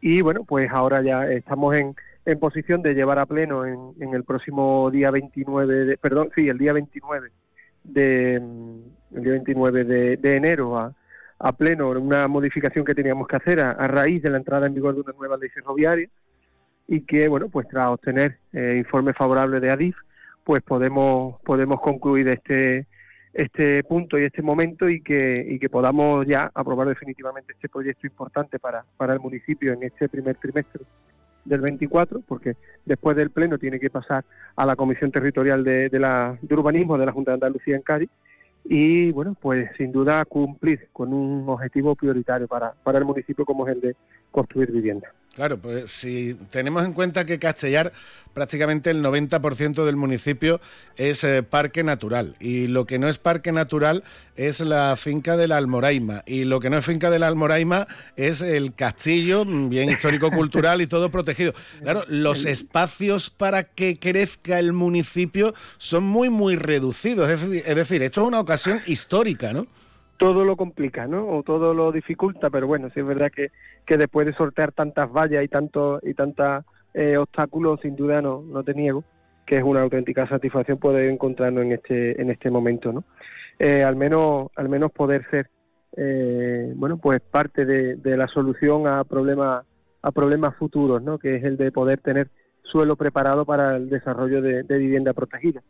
Y bueno, pues ahora ya estamos en, en posición de llevar a pleno en, en el próximo día 29, de, perdón, sí, el día 29 de, el día 29 de, enero a, a, pleno una modificación que teníamos que hacer a, raíz de la entrada en vigor de una nueva ley ferroviaria y que, bueno, pues tras obtener eh, informe favorable de ADIF, pues podemos, podemos concluir este, este punto y este momento y que, y que podamos ya aprobar definitivamente este proyecto importante para, para el municipio en este primer trimestre del 24, porque después del Pleno tiene que pasar a la Comisión Territorial de, de, la, de Urbanismo de la Junta de Andalucía en Cádiz y, bueno, pues sin duda cumplir con un objetivo prioritario para, para el municipio como es el de construir viviendas. Claro, pues si tenemos en cuenta que Castellar prácticamente el 90% del municipio es eh, parque natural y lo que no es parque natural es la finca de la Almoraima y lo que no es finca de la Almoraima es el castillo, mm, bien histórico-cultural y todo protegido. Claro, los espacios para que crezca el municipio son muy, muy reducidos. Es decir, esto es una ocasión histórica, ¿no? Todo lo complica, ¿no? O todo lo dificulta, pero bueno, sí es verdad que, que después de sortear tantas vallas y tantos y tantos eh, obstáculos, sin duda no, no te niego que es una auténtica satisfacción poder encontrarnos en este en este momento, ¿no? Eh, al menos al menos poder ser eh, bueno pues parte de, la solución a problemas a problemas futuros, ¿no? Que es el de poder tener suelo preparado para el desarrollo de, de vivienda protegida.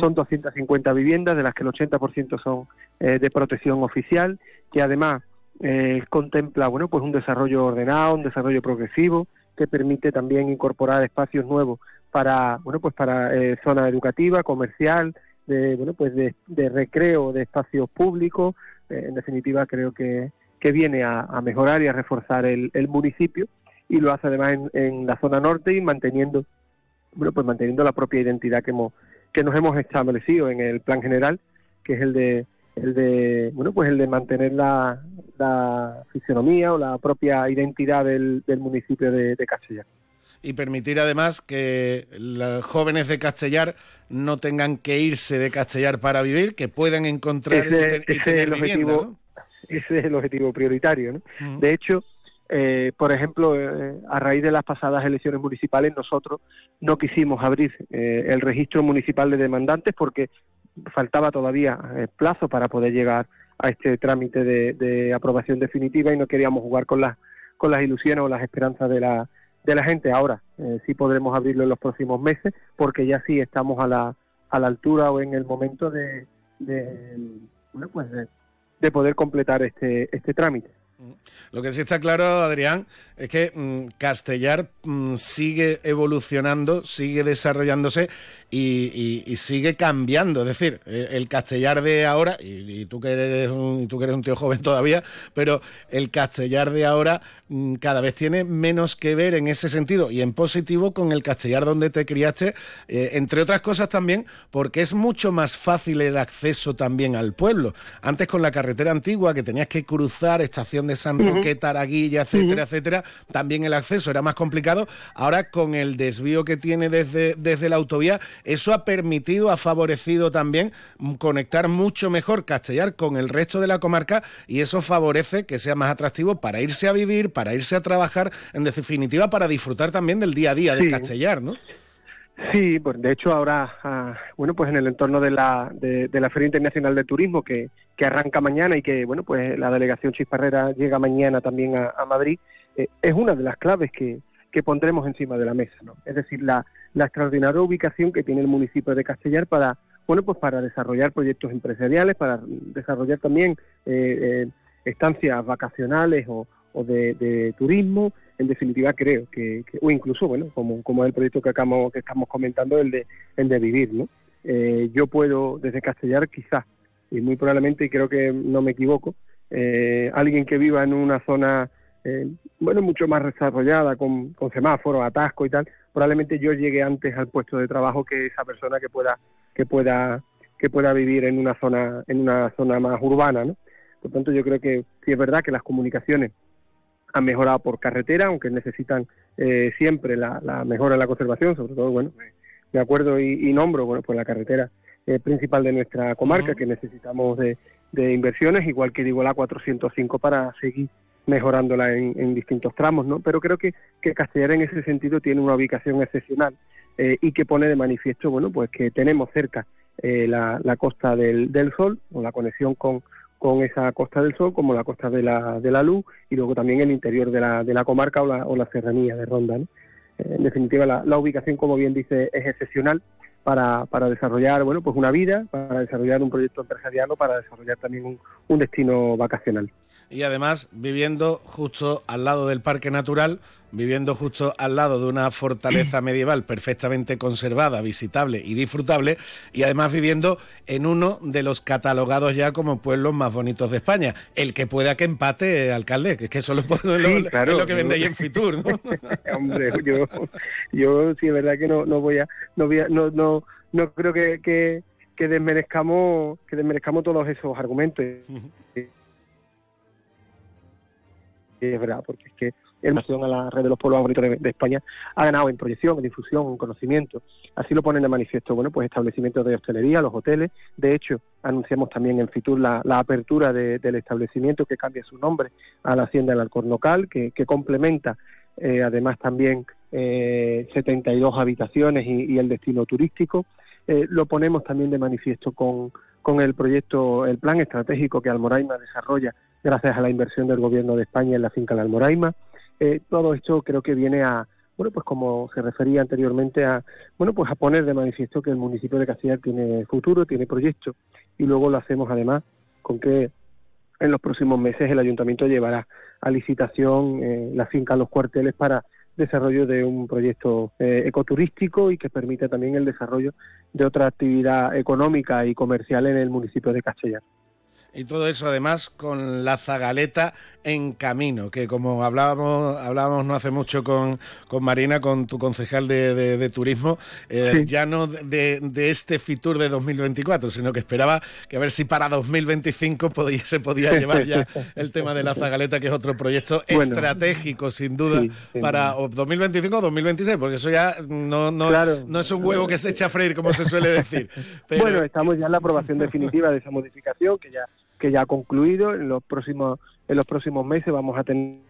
Son 250 viviendas, de las que el 80% son eh, de protección oficial, que además eh, contempla bueno, pues un desarrollo ordenado, un desarrollo progresivo, que permite también incorporar espacios nuevos para bueno pues para eh, zona educativa, comercial, de bueno pues de, recreo de espacios públicos. en definitiva, creo que, que viene a, mejorar y a reforzar el, municipio y lo hace además en, en, la zona norte y manteniendo bueno pues manteniendo la propia identidad que hemos que nos hemos establecido en el plan general, que es el de el de bueno pues el de mantener la, la fisionomía o la propia identidad del, del municipio de, Castellar y permitir además que los jóvenes de Castellar no tengan que irse de Castellar para vivir, que puedan encontrar ese, y, tener el objetivo, Ese es el objetivo prioritario. ¿no? De hecho, eh, por ejemplo, eh, a raíz de las pasadas elecciones municipales, nosotros no quisimos abrir eh, el registro municipal de demandantes porque faltaba todavía plazo para poder llegar a este trámite de, aprobación definitiva y no queríamos jugar con las con las ilusiones o las esperanzas de la de la gente. Ahora sí podremos abrirlo en los próximos meses porque ya sí estamos a la a la altura o en el momento de, de bueno pues de poder completar este este trámite. Lo que sí está claro, Adrián, es que mm, Castellar mm, sigue evolucionando, sigue desarrollándose y, sigue cambiando. Es decir, eh, el Castellar de ahora, y, tú, que eres un, tú que eres un tío joven [LAUGHS] todavía, pero el Castellar de ahora mm, cada vez tiene menos que ver en ese sentido y en positivo con el Castellar donde te criaste, eh, entre otras cosas también porque es mucho más fácil el acceso también al pueblo. Antes con la carretera antigua que tenías que cruzar estación de San Roque, Taraguilla, etcétera, etcétera, también el acceso era más complicado. Ahora con el desvío que tiene desde, desde la autovía, eso ha permitido, ha favorecido también conectar mucho mejor Castellar con el resto de la comarca y eso favorece que sea más atractivo para irse a vivir, para irse a trabajar, en definitiva para disfrutar también del día a día de Castellar, ¿no? Sí, pues de hecho ahora, ah, bueno, pues en el entorno de la, de, la Feria Internacional de Turismo que, que, arranca mañana y que, bueno, pues la delegación Chisparrera llega mañana también a, Madrid, eh, es una de las claves que, que pondremos encima de la mesa, ¿no? Es decir, la, la extraordinaria ubicación que tiene el municipio de Castellar para, bueno, pues para desarrollar proyectos empresariales, para desarrollar también eh, eh, estancias vacacionales o, o de, de turismo, en definitiva creo que, o incluso, bueno, como, como el proyecto que, acabamos, que estamos comentando, el de, el de vivir, ¿no? Eh, yo puedo, desde Castellar, quizás, y muy probablemente, y creo que no me equivoco, eh, alguien que viva en una zona, eh, bueno, mucho más desarrollada, con, con semáforos, atasco y tal, probablemente yo llegue antes al puesto de trabajo que esa persona que pueda, que pueda que pueda vivir en una zona en una zona más urbana, ¿no? Por tanto, yo creo que sí es verdad que las comunicaciones han mejorado por carretera, aunque necesitan eh, siempre la, mejora en la conservación, sobre todo, bueno, me acuerdo y, nombro, bueno, pues la carretera eh, principal de nuestra comarca, que necesitamos de, inversiones, igual que digo la 405 para seguir mejorándola en, distintos tramos, ¿no? Pero creo que, que Castellar en ese sentido tiene una ubicación excepcional eh, y que pone de manifiesto, bueno, pues que tenemos cerca la, la, costa del, del Sol, o la conexión con, con esa Costa del Sol como la Costa de la, de la Luz y luego también el interior de la, de la comarca o la, o la serranía de Ronda. Eh, en definitiva, la, la, ubicación, como bien dice, es excepcional para, para desarrollar bueno, pues una vida, para desarrollar un proyecto empresarial o para desarrollar también un, un destino vacacional y además viviendo justo al lado del parque natural, viviendo justo al lado de una fortaleza [CLEARS THROAT] medieval perfectamente conservada, visitable y disfrutable, y además viviendo en uno de los catalogados ya como pueblos más bonitos de España. El que pueda que empate, alcalde, que es que eso lo, lo, que vendéis en Fitur, ¿no? [LAUGHS] Hombre, yo, yo sí es verdad que no, no voy a, no voy a, no, no, no creo que, que, que desmerezcamos, que desmerezcamos todos esos argumentos es verdad, porque es que el nación a la red de los pueblos bonitos de, España ha ganado en proyección, en difusión, en conocimiento. Así lo ponen de manifiesto, bueno, pues establecimientos de hostelería, los hoteles. De hecho, anunciamos también en Fitur la, apertura del establecimiento que cambia su nombre a la Hacienda del Alcornocal, que, que complementa eh, además también eh, 72 habitaciones y, el destino turístico. Eh, lo ponemos también de manifiesto con, con el proyecto, el plan estratégico que Almoraima desarrolla gracias a la inversión del Gobierno de España en la finca La Almoraima. Eh, todo esto creo que viene a, bueno, pues como se refería anteriormente, a, bueno, pues a poner de manifiesto que el municipio de Castellar tiene futuro, tiene proyecto, y luego lo hacemos además con que en los próximos meses el ayuntamiento llevará a licitación eh, la finca Los Cuarteles para desarrollo de un proyecto eh, ecoturístico y que permita también el desarrollo de otra actividad económica y comercial en el municipio de Castellar. Y todo eso además con la zagaleta en camino, que como hablábamos, hablábamos no hace mucho con, con Marina, con tu concejal de, turismo, eh, ya no de, este Fitur de 2024, sino que esperaba que a ver si para 2025 podía, se podía [LAUGHS] llevar ya el tema de la zagaleta, que es otro proyecto estratégico sin duda para 2025 o 2026, porque eso ya no, no, no es un huevo que se echa a freír, como se suele decir. [LAUGHS] Bueno, estamos ya en la aprobación definitiva de esa modificación, que ya que ya ha concluido. En los próximos, en los próximos meses vamos a tener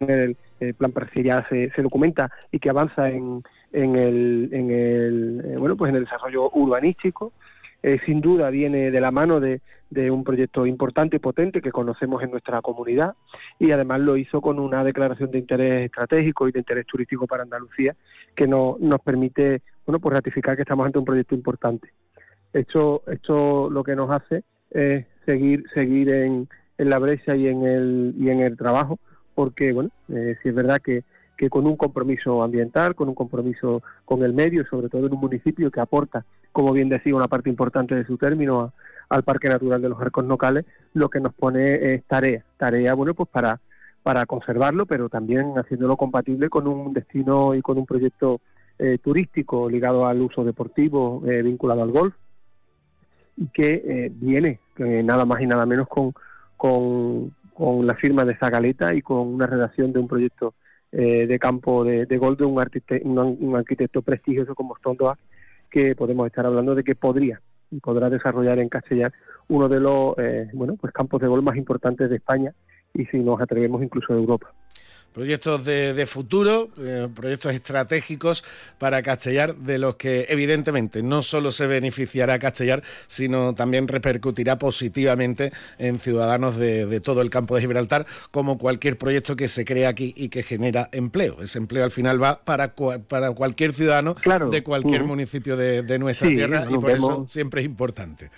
el, plan para ya se, se, documenta y que avanza en, en el, en el eh, bueno pues en el desarrollo urbanístico eh, sin duda viene de la mano de, de, un proyecto importante y potente que conocemos en nuestra comunidad y además lo hizo con una declaración de interés estratégico y de interés turístico para Andalucía que no, nos permite bueno pues ratificar que estamos ante un proyecto importante. Esto, esto lo que nos hace es seguir, seguir en, la brecha y en el, y en el trabajo, porque, bueno, eh, si es verdad que, que con un compromiso ambiental, con un compromiso con el medio, sobre todo en un municipio que aporta, como bien decía, una parte importante de su término al Parque Natural de los Arcos Locales, lo que nos pone es tarea, tarea, bueno, pues para, para conservarlo, pero también haciéndolo compatible con un destino y con un proyecto eh, turístico ligado al uso deportivo, eh, vinculado al golf, y que eh, viene nada más y nada menos con, con, la firma de Zagaleta y con una redacción de un proyecto eh, de campo de, de un, un, arquitecto prestigioso como Stondoa, que podemos estar hablando de que podría y podrá desarrollar en Castellar uno de los eh, bueno pues campos de gol más importantes de España y si nos atrevemos incluso de Europa proyectos de, futuro, eh, proyectos estratégicos para Castellar, de los que evidentemente no solo se beneficiará Castellar, sino también repercutirá positivamente en ciudadanos de, todo el campo de Gibraltar, como cualquier proyecto que se crea aquí y que genera empleo. Ese empleo al final va para, para cualquier ciudadano de cualquier municipio de, nuestra tierra y por eso siempre es importante.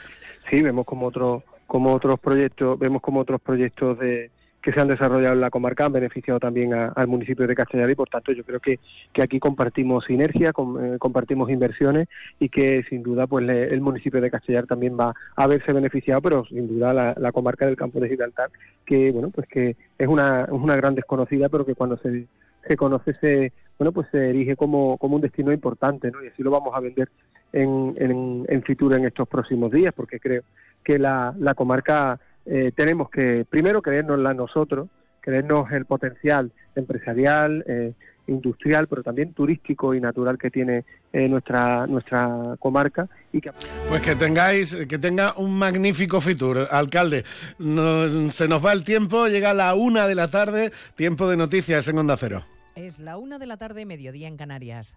Sí, vemos como otros como otros proyectos, vemos como otros proyectos de que se han desarrollado en la comarca han beneficiado también al municipio de Castellar y por tanto yo creo que, que aquí compartimos sinergia, eh, compartimos inversiones y que sin duda pues el municipio de Castellar también va a verse beneficiado, pero sin duda la, comarca del campo de Gibraltar, que bueno pues que es una, una gran desconocida, pero que cuando se, se conoce se bueno pues se erige como, como un destino importante ¿no? y así lo vamos a vender en, en, en Fitur en estos próximos días porque creo que la, la comarca eh, tenemos que primero creérnosla nosotros creernos el potencial empresarial eh, industrial, pero también turístico y natural que tiene eh, nuestra nuestra comarca y que pues que tengáis que tenga un magnífico Fitur, alcalde. se nos va el tiempo, llega la una de la tarde, tiempo de noticias en Onda Cero. Es la una de la tarde, mediodía en Canarias.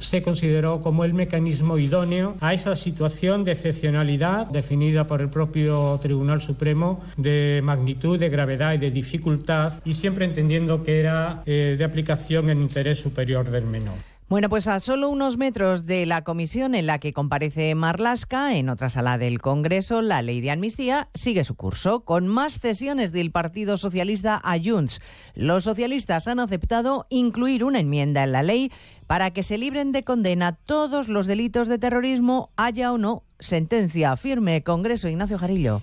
se consideró como el mecanismo idóneo a esa situación de excepcionalidad definida por el propio Tribunal Supremo de magnitud, de gravedad y de dificultad y siempre entendiendo que era eh, de aplicación en interés superior del menor. Bueno, pues a solo unos metros de la comisión en la que comparece Marlasca, en otra sala del Congreso, la ley de amnistía sigue su curso, con más cesiones del Partido Socialista a Junts. Los socialistas han aceptado incluir una enmienda en la ley para que se libren de condena todos los delitos de terrorismo, haya o no sentencia firme. Congreso Ignacio Jarillo.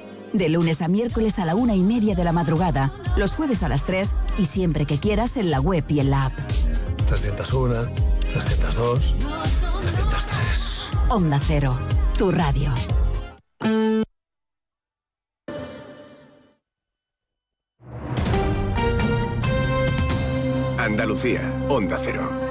De lunes a miércoles a la una y media de la madrugada, los jueves a las 3 y siempre que quieras en la web y en la app. 301 302, 303. Onda Cero, tu radio. Andalucía, Onda Cero.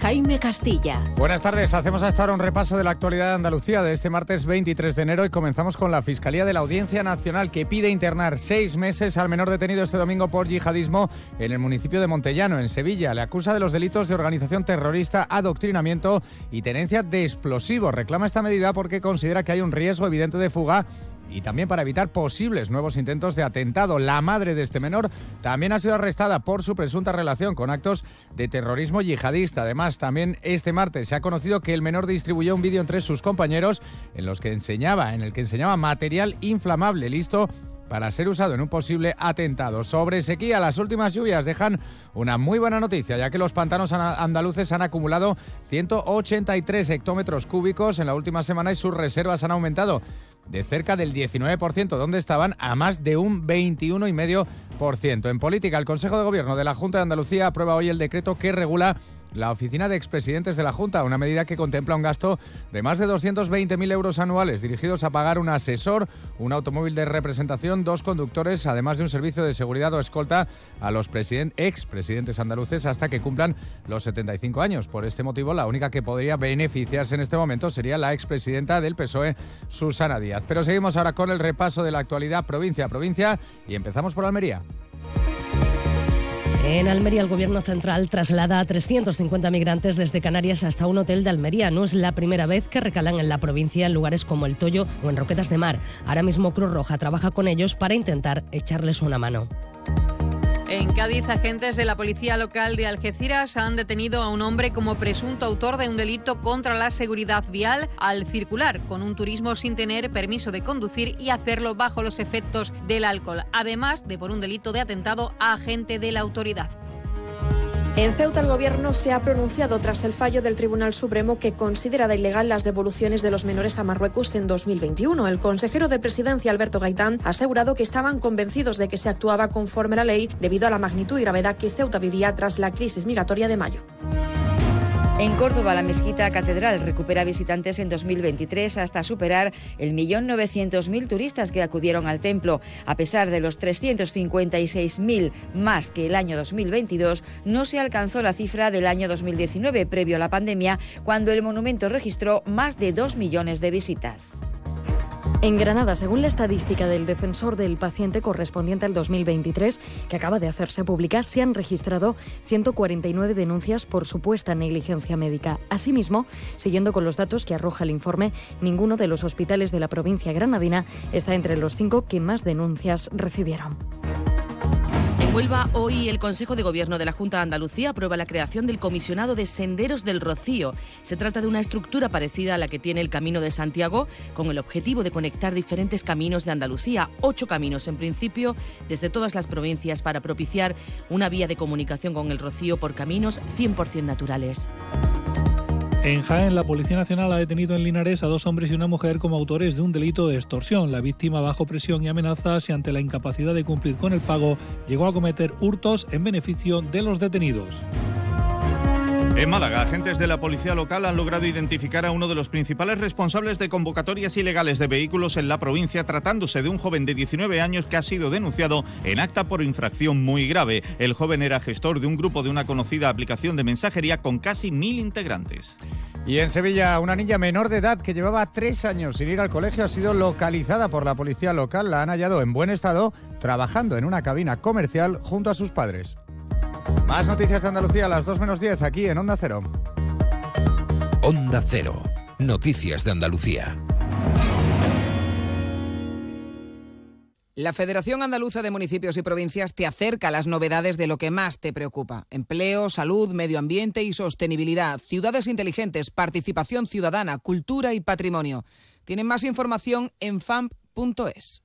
Jaime Castilla. Buenas tardes, hacemos hasta ahora un repaso de la actualidad de Andalucía de este martes 23 de enero y comenzamos con la Fiscalía de la Audiencia Nacional que pide internar seis meses al menor detenido este domingo por yihadismo en el municipio de Montellano, en Sevilla. Le acusa de los delitos de organización terrorista, adoctrinamiento y tenencia de explosivos. Reclama esta medida porque considera que hay un riesgo evidente de fuga y también para evitar posibles nuevos intentos de atentado. La madre de este menor también ha sido arrestada por su presunta relación con actos de terrorismo yihadista. Además, también este martes se ha conocido que el menor distribuyó un vídeo entre sus compañeros en los que enseñaba, en el que enseñaba material inflamable listo para ser usado en un posible atentado. Sobre sequía, las últimas lluvias dejan una muy buena noticia, ya que los pantanos andaluces han acumulado 183 hectómetros cúbicos en la última semana y sus reservas han aumentado de cerca del 19%, donde estaban a más de un 21,5%. En política, el Consejo de Gobierno de la Junta de Andalucía aprueba hoy el decreto que regula la oficina de expresidentes de la Junta, una medida que contempla un gasto de más de 220.000 euros anuales dirigidos a pagar un asesor, un automóvil de representación, dos conductores, además de un servicio de seguridad o escolta a los expresidentes andaluces hasta que cumplan los 75 años. Por este motivo, la única que podría beneficiarse en este momento sería la expresidenta del PSOE, Susana Díaz. Pero seguimos ahora con el repaso de la actualidad provincia a provincia y empezamos por Almería. En Almería, el Gobierno central traslada a 350 migrantes desde Canarias hasta un hotel de Almería. No es la primera vez que recalan en la provincia en lugares como El Toyo o en Roquetas de Mar. Ahora mismo Cruz Roja trabaja con ellos para intentar echarles una mano. En Cádiz, agentes de la policía local de Algeciras han detenido a un hombre como presunto autor de un delito contra la seguridad vial al circular con un turismo sin tener permiso de conducir y hacerlo bajo los efectos del alcohol, además de por un delito de atentado a agente de la autoridad. En Ceuta el Gobierno se ha pronunciado tras el fallo del Tribunal Supremo que considera ilegal las devoluciones de los menores a Marruecos en 2021. El consejero de Presidencia Alberto Gaitán ha asegurado que estaban convencidos de que se actuaba conforme a la ley debido a la magnitud y gravedad que Ceuta vivía tras la crisis migratoria de mayo. En Córdoba, la mezquita catedral recupera visitantes en 2023 hasta superar el millón novecientos mil turistas que acudieron al templo. A pesar de los 356.000 más que el año 2022, no se alcanzó la cifra del año 2019, previo a la pandemia, cuando el monumento registró más de dos millones de visitas. En Granada, según la estadística del defensor del paciente correspondiente al 2023, que acaba de hacerse pública, se han registrado 149 denuncias por supuesta negligencia médica. Asimismo, siguiendo con los datos que arroja el informe, ninguno de los hospitales de la provincia granadina está entre los cinco que más denuncias recibieron. Huelva, hoy el Consejo de Gobierno de la Junta de Andalucía aprueba la creación del Comisionado de Senderos del Rocío. Se trata de una estructura parecida a la que tiene el Camino de Santiago, con el objetivo de conectar diferentes caminos de Andalucía, ocho caminos en principio, desde todas las provincias, para propiciar una vía de comunicación con el Rocío por caminos 100% naturales. En Jaén, la Policía Nacional ha detenido en Linares a dos hombres y una mujer como autores de un delito de extorsión. La víctima, bajo presión y amenazas y ante la incapacidad de cumplir con el pago, llegó a cometer hurtos en beneficio de los detenidos. En Málaga, agentes de la policía local han logrado identificar a uno de los principales responsables de convocatorias ilegales de vehículos en la provincia, tratándose de un joven de 19 años que ha sido denunciado en acta por infracción muy grave. El joven era gestor de un grupo de una conocida aplicación de mensajería con casi mil integrantes. Y en Sevilla, una niña menor de edad que llevaba tres años sin ir al colegio ha sido localizada por la policía local. La han hallado en buen estado, trabajando en una cabina comercial junto a sus padres. Más noticias de Andalucía a las 2 menos 10 aquí en Onda Cero. Onda Cero. Noticias de Andalucía. La Federación Andaluza de Municipios y Provincias te acerca a las novedades de lo que más te preocupa. Empleo, salud, medio ambiente y sostenibilidad, ciudades inteligentes, participación ciudadana, cultura y patrimonio. Tienen más información en famp.es.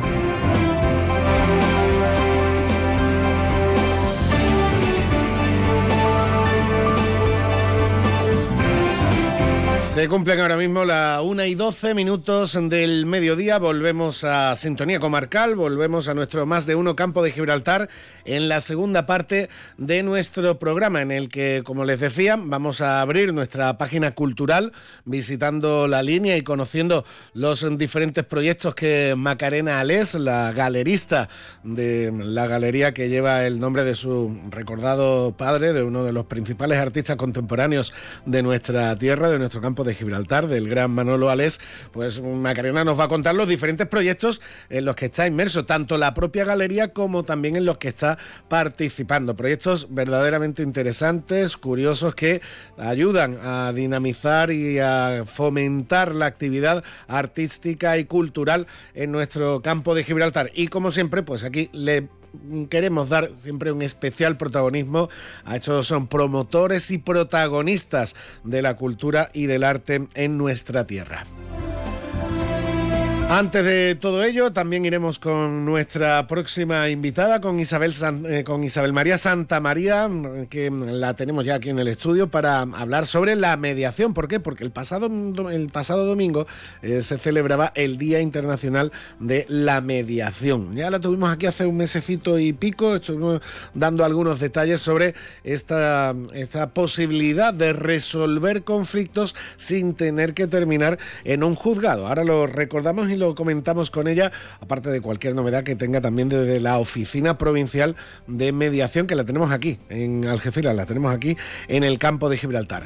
Se cumplen ahora mismo la 1 y 12 minutos del mediodía. Volvemos a Sintonía Comarcal, volvemos a nuestro más de uno campo de Gibraltar en la segunda parte de nuestro programa, en el que, como les decía, vamos a abrir nuestra página cultural visitando la línea y conociendo los diferentes proyectos que Macarena Alés, la galerista de la galería que lleva el nombre de su recordado padre, de uno de los principales artistas contemporáneos de nuestra tierra, de nuestro campo de Gibraltar, del gran Manolo Alés, pues Macarena nos va a contar los diferentes proyectos en los que está inmerso, tanto la propia galería como también en los que está participando. Proyectos verdaderamente interesantes, curiosos, que ayudan a dinamizar y a fomentar la actividad artística y cultural en nuestro campo de Gibraltar. Y como siempre, pues aquí le queremos dar siempre un especial protagonismo a estos son promotores y protagonistas de la cultura y del arte en nuestra tierra. Antes de todo ello, también iremos con nuestra próxima invitada, con Isabel, eh, con Isabel María Santa María, que la tenemos ya aquí en el estudio para hablar sobre la mediación. ¿Por qué? Porque el pasado, el pasado domingo eh, se celebraba el Día Internacional de la Mediación. Ya la tuvimos aquí hace un mesecito y pico, estuvimos dando algunos detalles sobre esta, esta posibilidad de resolver conflictos sin tener que terminar en un juzgado. Ahora lo recordamos y lo comentamos con ella, aparte de cualquier novedad que tenga también desde la Oficina Provincial de Mediación, que la tenemos aquí en Algeciras, la tenemos aquí en el campo de Gibraltar.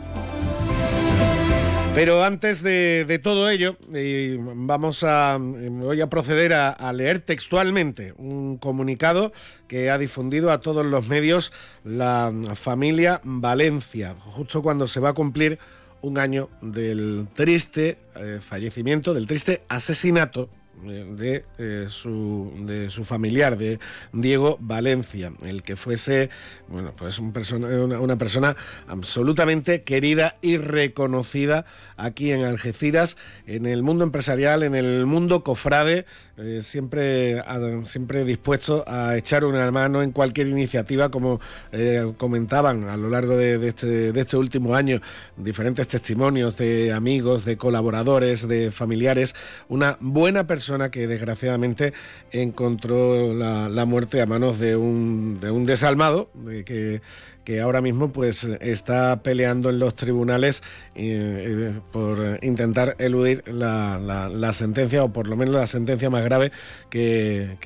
Pero antes de, todo ello, eh, vamos a, voy a proceder a, a, leer textualmente un comunicado que ha difundido a todos los medios la familia Valencia, justo cuando se va a cumplir un año del triste eh, fallecimiento, del triste asesinato de, su, de su familiar, de Diego Valencia, el que fuese bueno, pues un persona, una, persona absolutamente querida y reconocida aquí en Algeciras, en el mundo empresarial, en el mundo cofrade, eh, siempre, siempre dispuesto a echar una mano en cualquier iniciativa, como eh, comentaban a lo largo de, este, de este último año, diferentes testimonios de amigos, de colaboradores, de familiares, una buena persona que desgraciadamente encontró la, muerte a manos de un, de un desalmado, que que ahora mismo pues está peleando en los tribunales eh, por intentar eludir la, sentencia o por lo menos la sentencia más grave que,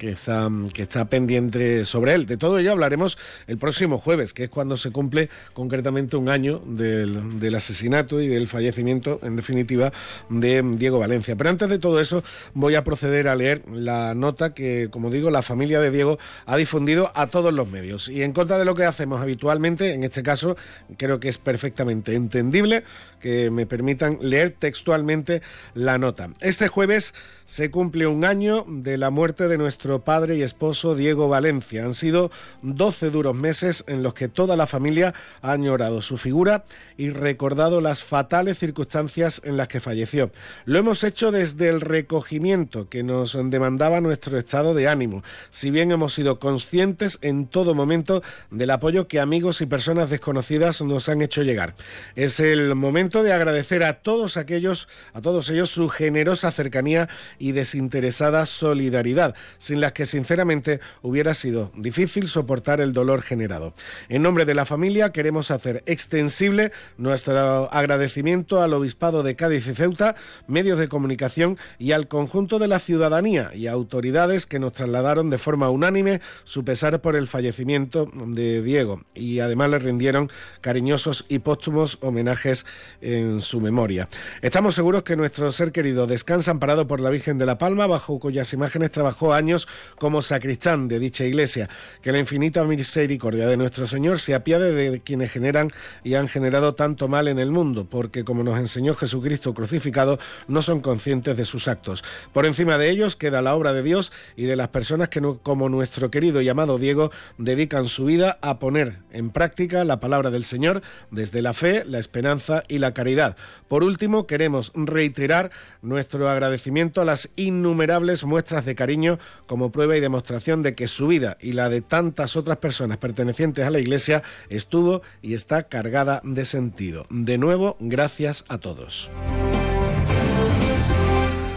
está, que está pendiente sobre él. De todo ello hablaremos el próximo jueves, que es cuando se cumple concretamente un año del, del asesinato y del fallecimiento, en definitiva, de Diego Valencia. Pero antes de todo eso voy a proceder a leer la nota que, como digo, la familia de Diego ha difundido a todos los medios. Y en contra de lo que hacemos habitualmente, en este caso creo que es perfectamente entendible que me permitan leer textualmente la nota. Este jueves se cumple un año de la muerte de nuestro padre y esposo Diego Valencia. Han sido 12 duros meses en los que toda la familia ha añorado su figura y recordado las fatales circunstancias en las que falleció. Lo hemos hecho desde el recogimiento que nos demandaba nuestro estado de ánimo, si bien hemos sido conscientes en todo momento del apoyo que amigos y personas desconocidas nos han hecho llegar. Es el momento de agradecer a todos aquellos, a todos ellos su generosa cercanía y desinteresada solidaridad, sin las que sinceramente hubiera sido difícil soportar el dolor generado. En nombre de la familia queremos hacer extensible nuestro agradecimiento al Obispado de Cádiz y Ceuta, medios de comunicación y al conjunto de la ciudadanía y autoridades que nos trasladaron de forma unánime su pesar por el fallecimiento de Diego y además le rindieron cariñosos y póstumos homenajes en su memoria. Estamos seguros que nuestro ser querido descansa amparado por la Virgen de la Palma, bajo cuyas imágenes trabajó años como sacristán de dicha iglesia. Que la infinita misericordia de nuestro Señor se apiade de quienes generan y han generado tanto mal en el mundo, porque como nos enseñó Jesucristo crucificado, no son conscientes de sus actos. Por encima de ellos queda la obra de Dios y de las personas que, como nuestro querido y amado Diego, dedican su vida a poner en práctica la palabra del Señor desde la fe, la esperanza y la caridad. Por último, queremos reiterar nuestro agradecimiento a la innumerables muestras de cariño como prueba y demostración de que su vida y la de tantas otras personas pertenecientes a la Iglesia estuvo y está cargada de sentido. De nuevo, gracias a todos.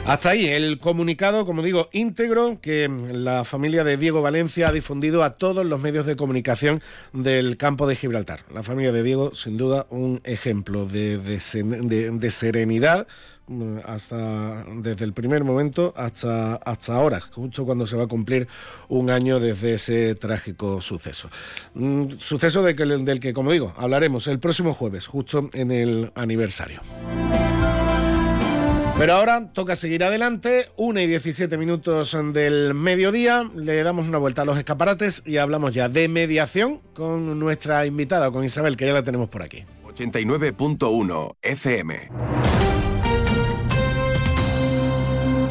Hasta ahí el comunicado, como digo, íntegro que la familia de Diego Valencia ha difundido a todos los medios de comunicación del campo de Gibraltar. La familia de Diego, sin duda, un ejemplo de, serenidad, Mm, hasta desde el primer momento hasta, hasta ahora, justo cuando se va a cumplir un año desde ese trágico suceso. Un suceso de que, del que, como digo, hablaremos el próximo jueves, justo en el aniversario. Pero ahora toca seguir adelante, 1 y 17 minutos del mediodía, le damos una vuelta a los escaparates y hablamos ya de mediación con nuestra invitada, con Isabel, que ya la tenemos por aquí. 89.1 FM.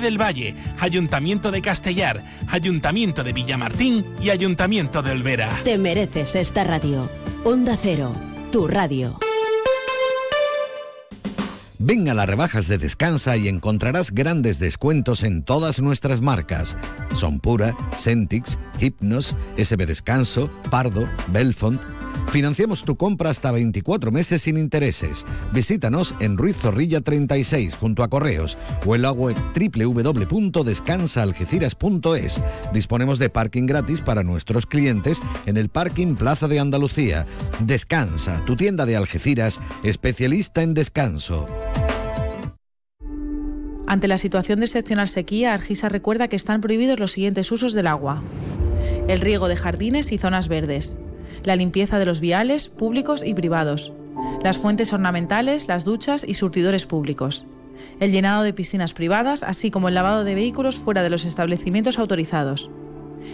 del Valle, Ayuntamiento de Castellar, Ayuntamiento de Villamartín y Ayuntamiento de Olvera. Te mereces esta radio. Onda Cero, tu radio. Ven a las rebajas de Descansa y encontrarás grandes descuentos en todas nuestras marcas. Son Pura, Centix, Hypnos, SB Descanso, Pardo, Belfont, Financiamos tu compra hasta 24 meses sin intereses. Visítanos en Ruiz Zorrilla 36 junto a Correos o en la web www.descansaalgeciras.es. Disponemos de parking gratis para nuestros clientes en el parking Plaza de Andalucía. Descansa, tu tienda de Algeciras, especialista en descanso. Ante la situación de excepcional sequía, Argisa recuerda que están prohibidos los siguientes usos del agua. El riego de jardines y zonas verdes, la limpieza de los viales públicos y privados, las fuentes ornamentales, las duchas y surtidores públicos, el llenado de piscinas privadas, así como el lavado de vehículos fuera de los establecimientos autorizados.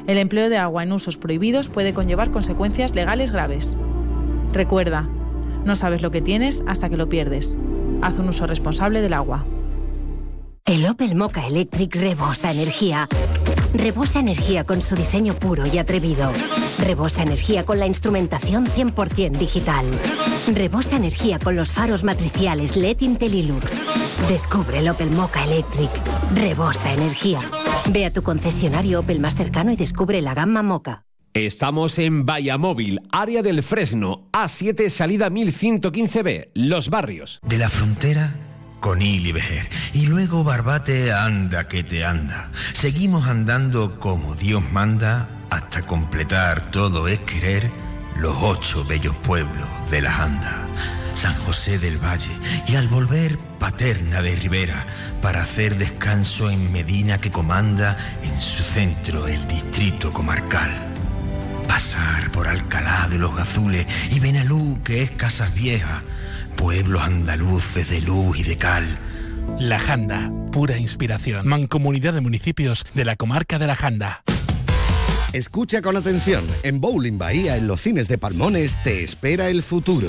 El empleo de agua en usos prohibidos puede conllevar consecuencias legales graves. Recuerda, no sabes lo que tienes hasta que lo pierdes. Haz un uso responsable del agua. El Opel Mocha Electric rebosa energía. Rebosa energía con su diseño puro y atrevido. Rebosa energía con la instrumentación 100% digital. Rebosa energía con los faros matriciales LED Intellilux. Descubre el Opel Mocha Electric. Rebosa energía. Ve a tu concesionario Opel más cercano y descubre la gama Mocha. Estamos en Vallamóvil, área del Fresno, A7, salida 1115B, Los Barrios. De la frontera con Il y Vejer. Y luego Barbate anda que te anda. Seguimos andando como Dios manda hasta completar todo es querer los ocho bellos pueblos de la Anda. San José del Valle y al volver Paterna de Rivera para hacer descanso en Medina que comanda en su centro el distrito comarcal. Pasar por Alcalá de los Gazules y Benalú que es Casas Viejas pueblos andaluces de luz y de cal. La Janda, pura inspiración. Mancomunidad de municipios de la comarca de La Janda. Escucha con atención. En Bowling Bahía, en los cines de Palmones, te espera el futuro.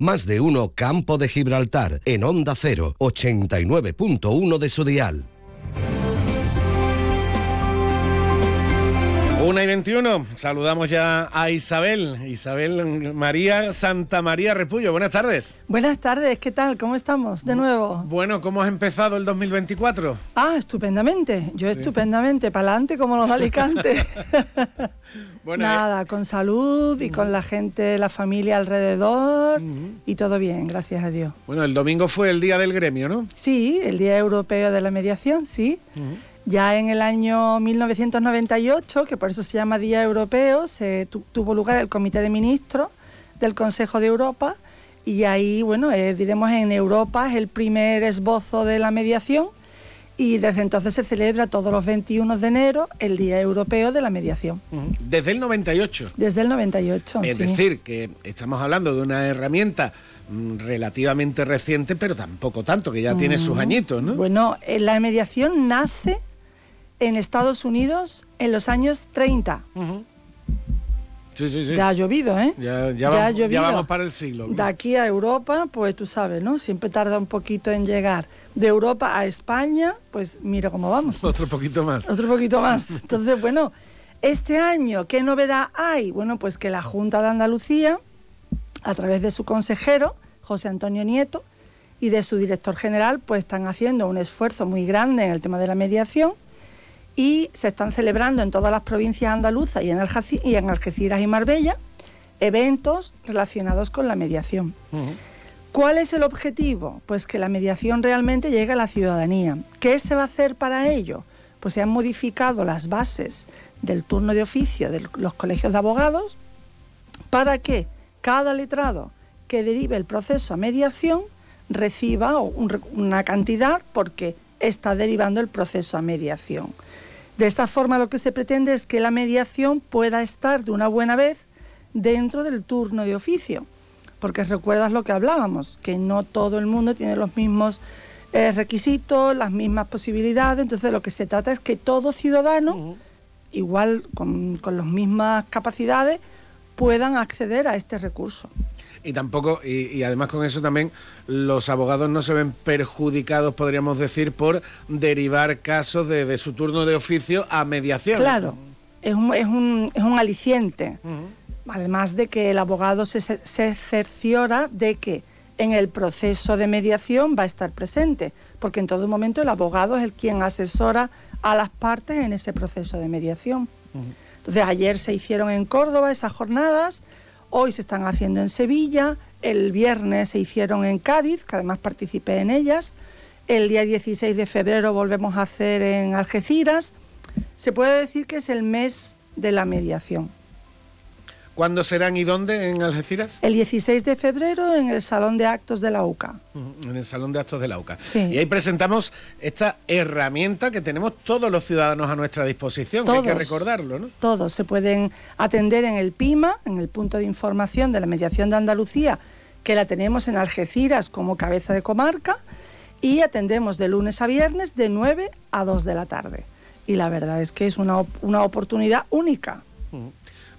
Más de uno Campo de Gibraltar en Onda 0, 89.1 de su dial. 1 y 21, saludamos ya a Isabel, Isabel María Santa María Repullo. Buenas tardes. Buenas tardes, ¿qué tal? ¿Cómo estamos de nuevo? Bueno, ¿cómo has empezado el 2024? Ah, estupendamente, yo estupendamente, para adelante como los [LAUGHS] Alicante. [LAUGHS] bueno, Nada, con salud y con la gente, la familia alrededor y todo bien, gracias a Dios. Bueno, el domingo fue el día del gremio, ¿no? Sí, el Día Europeo de la Mediación, sí. Ya en el año 1998, que por eso se llama Día Europeo, se tuvo lugar el Comité de Ministros del Consejo de Europa y ahí, bueno, eh, diremos en Europa es el primer esbozo de la mediación y desde entonces se celebra todos los 21 de enero el Día Europeo de la Mediación. Desde el 98. Desde el 98. Es decir, que estamos hablando de una herramienta mm, relativamente reciente, pero tampoco tanto, que ya tiene sus añitos, ¿no? Bueno, eh, la mediación nace en Estados Unidos en los años 30. Sí, sí, sí. Ya ha llovido, ¿eh? Ya, ya, vamos, ya, vamos, para el siglo. De aquí a Europa, pues tú sabes, ¿no? Siempre tarda un poquito en llegar. De Europa a España, pues mira cómo vamos. [LAUGHS] Otro poquito más. Otro poquito más. Entonces, bueno, este año, ¿qué novedad hay? Bueno, pues que la Junta de Andalucía, a través de su consejero, José Antonio Nieto, y de su director general, pues están haciendo un esfuerzo muy grande en el tema de la mediación y se están celebrando en todas las provincias andaluzas y en, y en Algeciras y Marbella eventos relacionados con la mediación. ¿Cuál es el objetivo? Pues que la mediación realmente llegue a la ciudadanía. ¿Qué se va a hacer para ello? Pues se han modificado las bases del turno de oficio de los colegios de abogados para que cada letrado que derive el proceso a mediación reciba una cantidad porque está derivando el proceso a mediación. De esa forma lo que se pretende es que la mediación pueda estar de una buena vez dentro del turno de oficio, porque recuerdas lo que hablábamos, que no todo el mundo tiene los mismos eh, requisitos, las mismas posibilidades, entonces lo que se trata es que todo ciudadano, igual con, con las mismas capacidades, puedan acceder a este recurso y tampoco, y, además con eso también los abogados no se ven perjudicados, podríamos decir, por derivar casos de, su turno de oficio a mediación. Claro, es un, es un, es un aliciente. Además de que el abogado se, se cerciora de que en el proceso de mediación va a estar presente, porque en todo momento el abogado es el quien asesora a las partes en ese proceso de mediación. Entonces ayer se hicieron en Córdoba esas jornadas, hoy se están haciendo en Sevilla, el viernes se hicieron en Cádiz, que además participé en ellas, el día 16 de febrero volvemos a hacer en Algeciras. Se puede decir que es el mes de la mediación. ¿Cuándo serán y dónde en Algeciras? El 16 de febrero en el Salón de Actos de la UCA. En el Salón de Actos de la UCA. Y ahí presentamos esta herramienta que tenemos todos los ciudadanos a nuestra disposición, que hay que recordarlo, ¿no? Todos se pueden atender en el PIMA, en el punto de información de la mediación de Andalucía, que la tenemos en Algeciras como cabeza de comarca, y atendemos de lunes a viernes de 9 a 2 de la tarde. Y la verdad es que es una, una oportunidad única.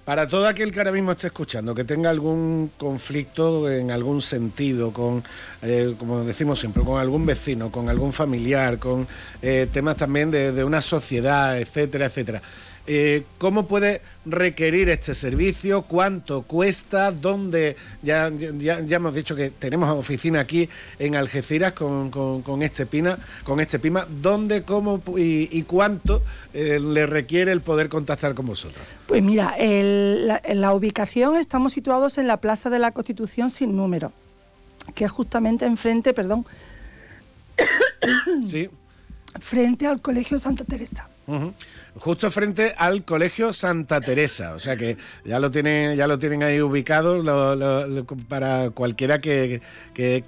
Para todo aquel que ahora mismo esté escuchando, que tenga algún conflicto en algún sentido, con, eh, como decimos siempre, con algún vecino, con algún familiar, con eh, temas también de, de una sociedad, etcétera, etcétera eh, ¿Cómo puede requerir este servicio? ¿Cuánto cuesta? ¿Dónde? Ya, ya, hemos dicho que tenemos oficina aquí en Algeciras con, este Pina, con este Pima. ¿Dónde, cómo y, cuánto eh, le requiere el poder contactar con vosotros? Pues mira, la, ubicación estamos situados en la Plaza de la Constitución sin número, que es justamente enfrente, perdón, sí. [COUGHS] frente al Colegio Santa Teresa justo frente al Colegio Santa Teresa. O sea que ya lo tienen, ya lo tienen ahí ubicado para cualquiera que,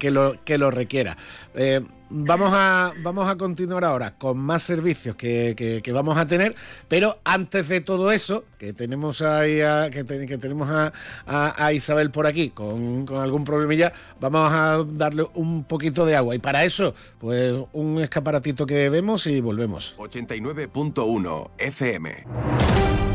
lo, que lo requiera. Eh, Vamos a, vamos a continuar ahora con más servicios que, vamos a tener, pero antes de todo eso, que tenemos ahí a, que, tenemos a, Isabel por aquí con, con algún problemilla, vamos a darle un poquito de agua. Y para eso, pues un escaparatito que vemos y volvemos. 89.1 FM.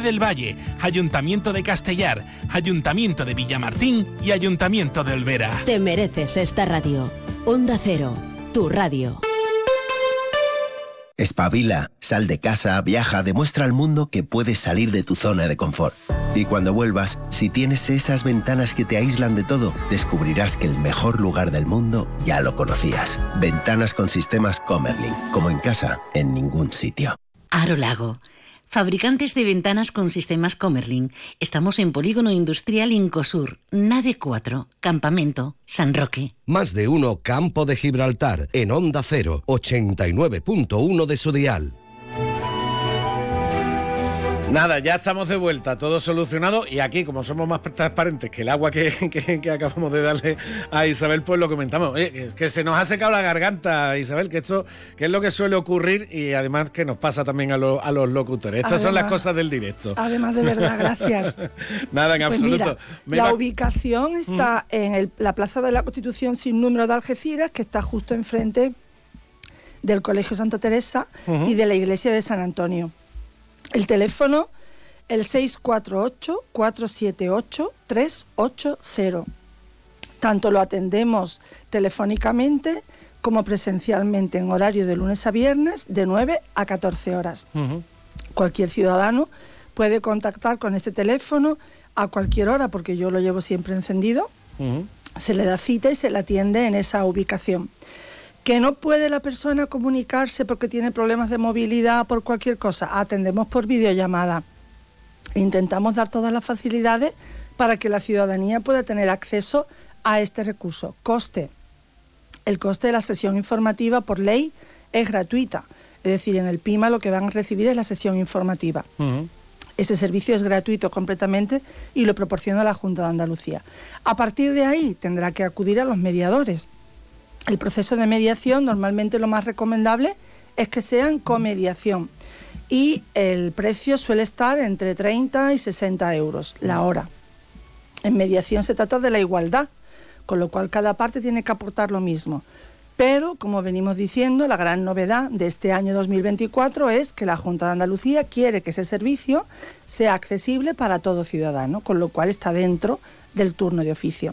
del Valle, Ayuntamiento de Castellar, Ayuntamiento de Villamartín y Ayuntamiento de Olvera. Te mereces esta radio. Onda Cero, tu radio. Espabila, sal de casa, viaja, demuestra al mundo que puedes salir de tu zona de confort. Y cuando vuelvas, si tienes esas ventanas que te aíslan de todo, descubrirás que el mejor lugar del mundo ya lo conocías. Ventanas con sistemas Comerlin, como en casa, en ningún sitio. Aro Lago Fabricantes de ventanas con sistemas Comerlin. Estamos en Polígono Industrial Incosur, Nave 4, Campamento, San Roque. Más de uno Campo de Gibraltar, en Onda 0, 89.1 de su dial. Nada, ya estamos de vuelta, todo solucionado y aquí, como somos más transparentes que el agua que, [LAUGHS] acabamos de darle a Isabel, pues lo comentamos. que se nos ha secado la garganta, Isabel, que esto que es lo que suele ocurrir y además que nos pasa también a, los locutores. Estas son las cosas del directo. Además, de verdad, gracias. [LAUGHS] Nada, en pues absoluto. la ubicación está mm. en la Plaza de la Constitución sin número de Algeciras, que está justo enfrente del Colegio Santa Teresa y de la Iglesia de San Antonio. El teléfono, el 648-478-380. Tanto lo atendemos telefónicamente como presencialmente en horario de lunes a viernes de 9 a 14 horas. Cualquier ciudadano puede contactar con este teléfono a cualquier hora porque yo lo llevo siempre encendido. Se le da cita y se le atiende en esa ubicación que no puede la persona comunicarse porque tiene problemas de movilidad por cualquier cosa, atendemos por videollamada. Intentamos dar todas las facilidades para que la ciudadanía pueda tener acceso a este recurso. Coste. El coste de la sesión informativa por ley es gratuita. Es decir, en el PIMA lo que van a recibir es la sesión informativa. Ese servicio es gratuito completamente y lo proporciona la Junta de Andalucía. A partir de ahí tendrá que acudir a los mediadores el proceso de mediación normalmente lo más recomendable es que sean comediación y el precio suele estar entre 30 y 60 euros la hora. En mediación se trata de la igualdad, con lo cual cada parte tiene que aportar lo mismo. Pero, como venimos diciendo, la gran novedad de este año 2024 es que la Junta de Andalucía quiere que ese servicio sea accesible para todo ciudadano, con lo cual está dentro del turno de oficio.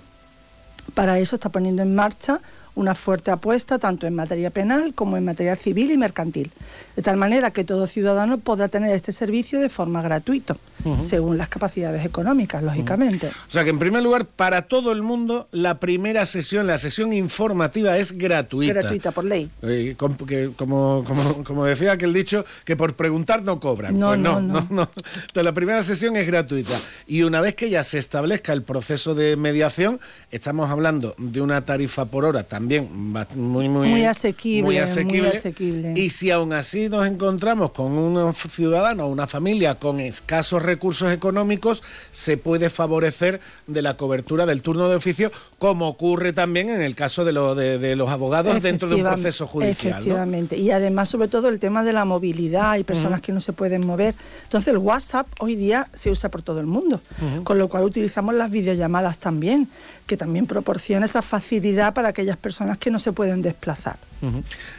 Para eso está poniendo en marcha una fuerte apuesta tanto en materia penal como en materia civil y mercantil, de tal manera que todo ciudadano podrá tener este servicio de forma gratuita, según las capacidades económicas, lógicamente. O sea que en primer lugar, para todo el mundo, la primera sesión, la sesión informativa es gratuita. Gratuita por ley. Eh, com- que como, como, como decía aquel dicho, que por preguntar no cobran. No, Pues no, no, no. no, [LAUGHS] no. Entonces, la primera sesión es gratuita. Y una vez que ya se establezca el proceso de mediación, estamos hablando de una tarifa por hora también ba- muy, muy, Muy asequible, muy muy asequible. Y si aún así nos encontramos con un ciudadano o una familia con escasos recursos económicos, se puede favorecer de la cobertura del turno de oficio, como ocurre también en el caso de, lo- de- de los abogados dentro de un proceso judicial. ¿no? Efectivamente. Y además, sobre todo, el tema de la movilidad. Hay personas que no se pueden mover. Entonces, el WhatsApp hoy día se usa por todo el mundo. Con lo cual, utilizamos las videollamadas también, que también proporciona esa facilidad para aquellas personas que no se pueden desplazar.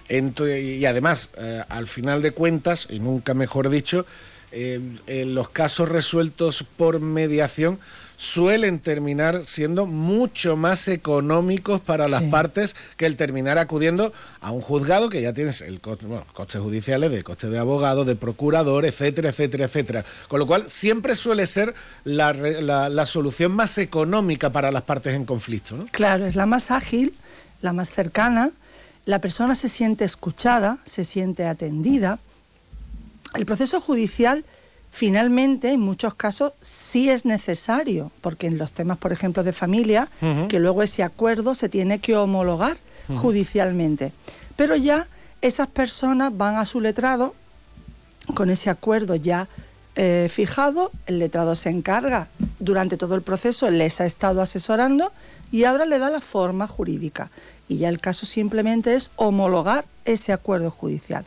Y además, eh, al final de cuentas, y nunca mejor dicho, eh, en los casos resueltos por mediación suelen terminar siendo mucho más económicos para las Sí. partes que el terminar acudiendo a un juzgado que ya tienes el coste, bueno, costes judiciales, de coste de abogado, de procurador, etcétera, etcétera, etcétera. Con lo cual siempre suele ser la, la- la solución más económica para las partes en conflicto. ¿no? Claro, es la más ágil, la más cercana. La persona se siente escuchada, se siente atendida. El proceso judicial, finalmente, en muchos casos, sí es necesario, porque en los temas, por ejemplo, de familia, que luego ese acuerdo se tiene que homologar judicialmente. Pero ya esas personas van a su letrado con ese acuerdo ya eh, fijado, el letrado se encarga durante todo el proceso, les ha estado asesorando y ahora le da la forma jurídica. Y ya el caso simplemente es homologar ese acuerdo judicial.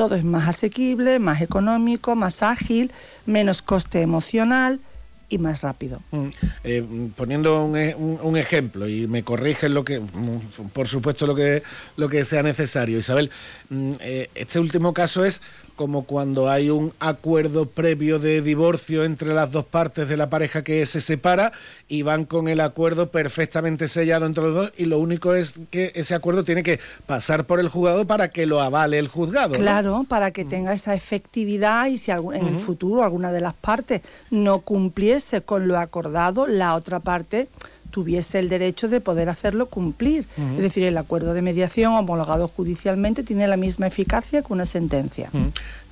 Todo es más asequible, más económico, más ágil, menos coste emocional y más rápido. Mm, eh, poniendo un, e- un ejemplo y me corrigen lo que mm, por supuesto lo que lo que sea necesario Isabel mm, eh, este último caso es como cuando hay un acuerdo previo de divorcio entre las dos partes de la pareja que se separa y van con el acuerdo perfectamente sellado entre los dos y lo único es que ese acuerdo tiene que pasar por el juzgado para que lo avale el juzgado ¿no? Claro, para que tenga esa efectividad y si en el futuro alguna de las partes no cumpliese con lo acordado, la otra parte tuviese el derecho de poder hacerlo cumplir. Es decir, el acuerdo de mediación homologado judicialmente tiene la misma eficacia que una sentencia.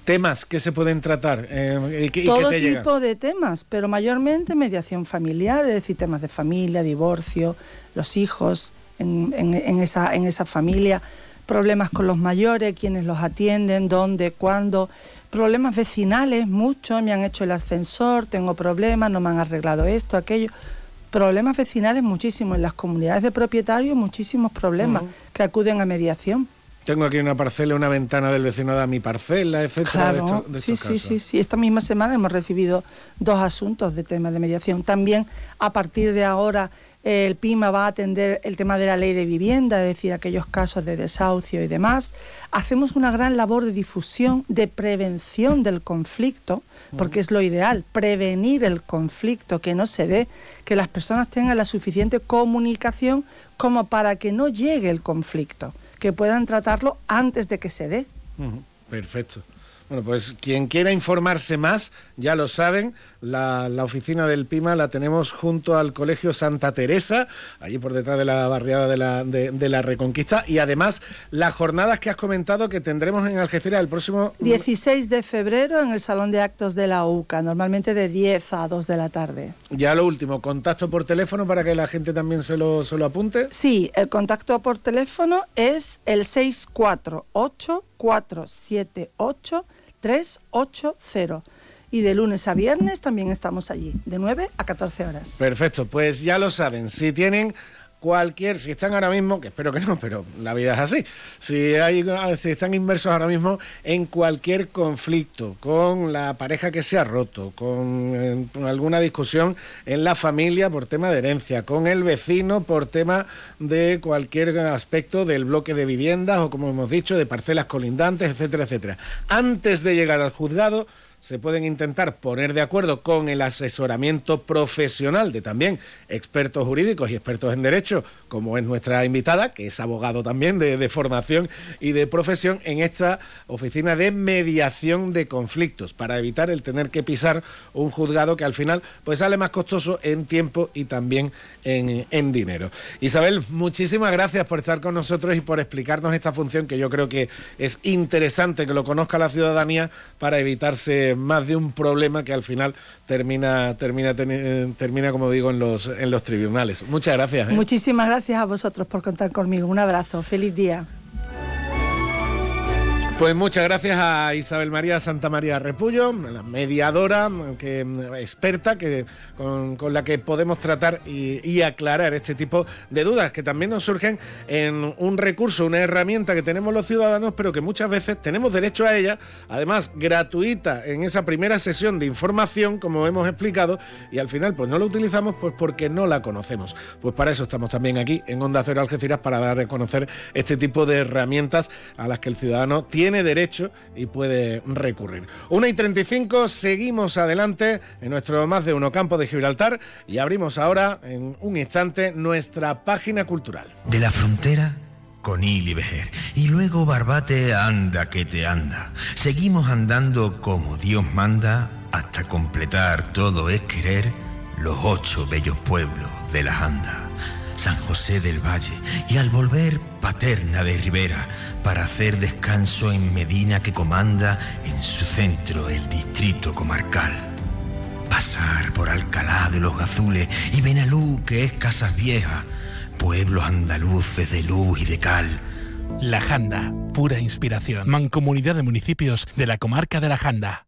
Temas que se pueden tratar eh, y que, y que Todo te tipo de temas, pero mayormente mediación familiar, es decir, temas de familia, divorcio, los hijos en, en- en esa, en esa familia, problemas con los mayores, quienes los atienden, dónde, cuándo, problemas vecinales, muchos, me han hecho el ascensor, tengo problemas, no me han arreglado esto, aquello. Problemas vecinales muchísimos, en las comunidades de propietarios muchísimos problemas que acuden a mediación. Tengo aquí una parcela, una ventana del vecino da mi parcela, etcétera. de estos- de sí, estos sí, casos. sí, sí. Esta misma semana hemos recibido dos asuntos de tema de mediación. También a partir de ahora el PIMA va a atender el tema de la ley de vivienda, es decir, aquellos casos de desahucio y demás. Hacemos una gran labor de difusión, de prevención del conflicto, porque es lo ideal, prevenir el conflicto, que no se dé, que las personas tengan la suficiente comunicación como para que no llegue el conflicto, que puedan tratarlo antes de que se dé. Perfecto. Bueno, pues quien quiera informarse más, ya lo saben, la, la oficina del PIMA la tenemos junto al Colegio Santa Teresa, allí por detrás de la barriada de la, de, de la Reconquista, y además las jornadas que has comentado que tendremos en Algeciras el próximo... 16 de febrero en el Salón de Actos de la UCA, normalmente de 10 a 2 de la tarde. Ya lo último, contacto por teléfono para que la gente también se lo, se lo apunte. Sí, el contacto por teléfono es el 648-478-380. Y de lunes a viernes también estamos allí, de 9 a 14 horas. Perfecto, pues ya lo saben, si tienen cualquier, si están ahora mismo, que espero que no, pero la vida es así, si, hay, están inmersos ahora mismo en cualquier conflicto, con la pareja que se ha roto, con, alguna discusión en la familia por tema de herencia, con el vecino por tema de cualquier aspecto del bloque de viviendas o, como hemos dicho, de parcelas colindantes, etcétera, etcétera. Antes de llegar al juzgado, se pueden intentar poner de acuerdo con el asesoramiento profesional de también expertos jurídicos y expertos en derecho, como es nuestra invitada, que es abogado también de, formación y de profesión, en esta oficina de mediación de conflictos, para evitar el tener que pisar un juzgado que al final pues sale más costoso en tiempo y también en, en dinero. Isabel, muchísimas gracias por estar con nosotros y por explicarnos esta función que yo creo que es interesante que lo conozca la ciudadanía para evitarse más de un problema que al final termina, termina, termina como digo, en los, en los tribunales. Muchas gracias. ¿eh? Muchísimas gracias a vosotros por contar conmigo. Un abrazo. Feliz día. Pues muchas gracias a Isabel María Santa María Repullo, la mediadora, que, experta, que, con, la que podemos tratar y, aclarar este tipo de dudas que también nos surgen en un recurso, una herramienta que tenemos los ciudadanos, pero que muchas veces tenemos derecho a ella, además gratuita en esa primera sesión de información, como hemos explicado, y al final pues no lo utilizamos pues porque no la conocemos. Pues para eso estamos también aquí en Onda Cero Algeciras para dar a conocer este tipo de herramientas a las que el ciudadano tiene tiene derecho y puede recurrir. 1 y 35, seguimos adelante en nuestro más de uno campo de Gibraltar y abrimos ahora en un instante nuestra página cultural. De la frontera con y Bejer. Y luego Barbate anda que te anda. Seguimos andando como Dios manda hasta completar todo es querer los ocho bellos pueblos de la Anda. San José del Valle y al volver Paterna de Rivera para hacer descanso en Medina que comanda en su centro el distrito comarcal. Pasar por Alcalá de los Gazules y Benalú que es Casas Viejas, pueblos andaluces de luz y de cal. La Janda, pura inspiración. Mancomunidad de municipios de la comarca de La Janda.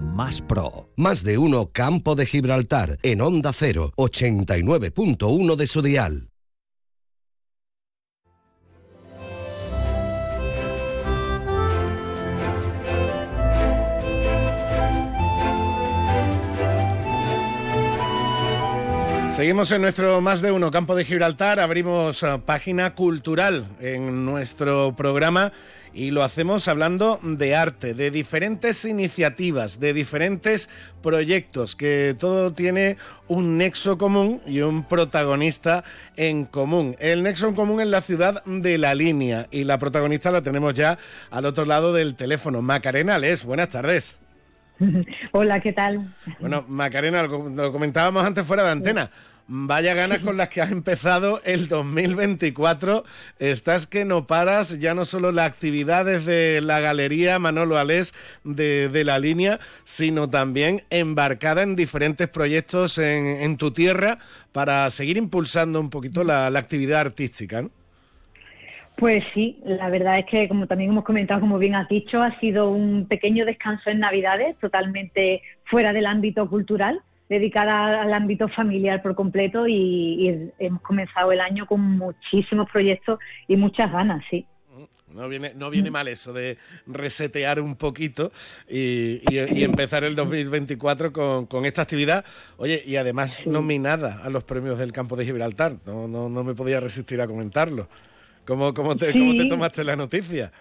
más pro. Más de uno Campo de Gibraltar en Onda 0, 89.1 de su dial. Seguimos en nuestro más de uno campo de Gibraltar, abrimos eh, página cultural en nuestro programa y lo hacemos hablando de arte, de diferentes iniciativas, de diferentes proyectos, que todo tiene un nexo común y un protagonista en común. El nexo en común es la ciudad de La Línea y la protagonista la tenemos ya al otro lado del teléfono. Macarena Les, buenas tardes. [LAUGHS] Hola, ¿qué tal? Bueno, Macarena, lo comentábamos antes fuera de antena. Vaya ganas con las que has empezado el 2024. Estás que no paras, ya no solo las actividades de la Galería Manolo Alés de, la línea, sino también embarcada en diferentes proyectos en, tu tierra para seguir impulsando un poquito la, actividad artística. Pues sí, la verdad es que, como también hemos comentado, como bien has dicho, ha sido un pequeño descanso en Navidades, totalmente fuera del ámbito cultural dedicada al ámbito familiar por completo y, hemos comenzado el año con muchísimos proyectos y muchas ganas, sí. No viene, no viene mal eso de resetear un poquito y, y- y empezar el 2024 con, con esta actividad. Oye, y además nominada a los premios del campo de Gibraltar. No, no, no me podía resistir a comentarlo. ¿Cómo, cómo, te, ¿Cómo te Sí. tomaste la noticia?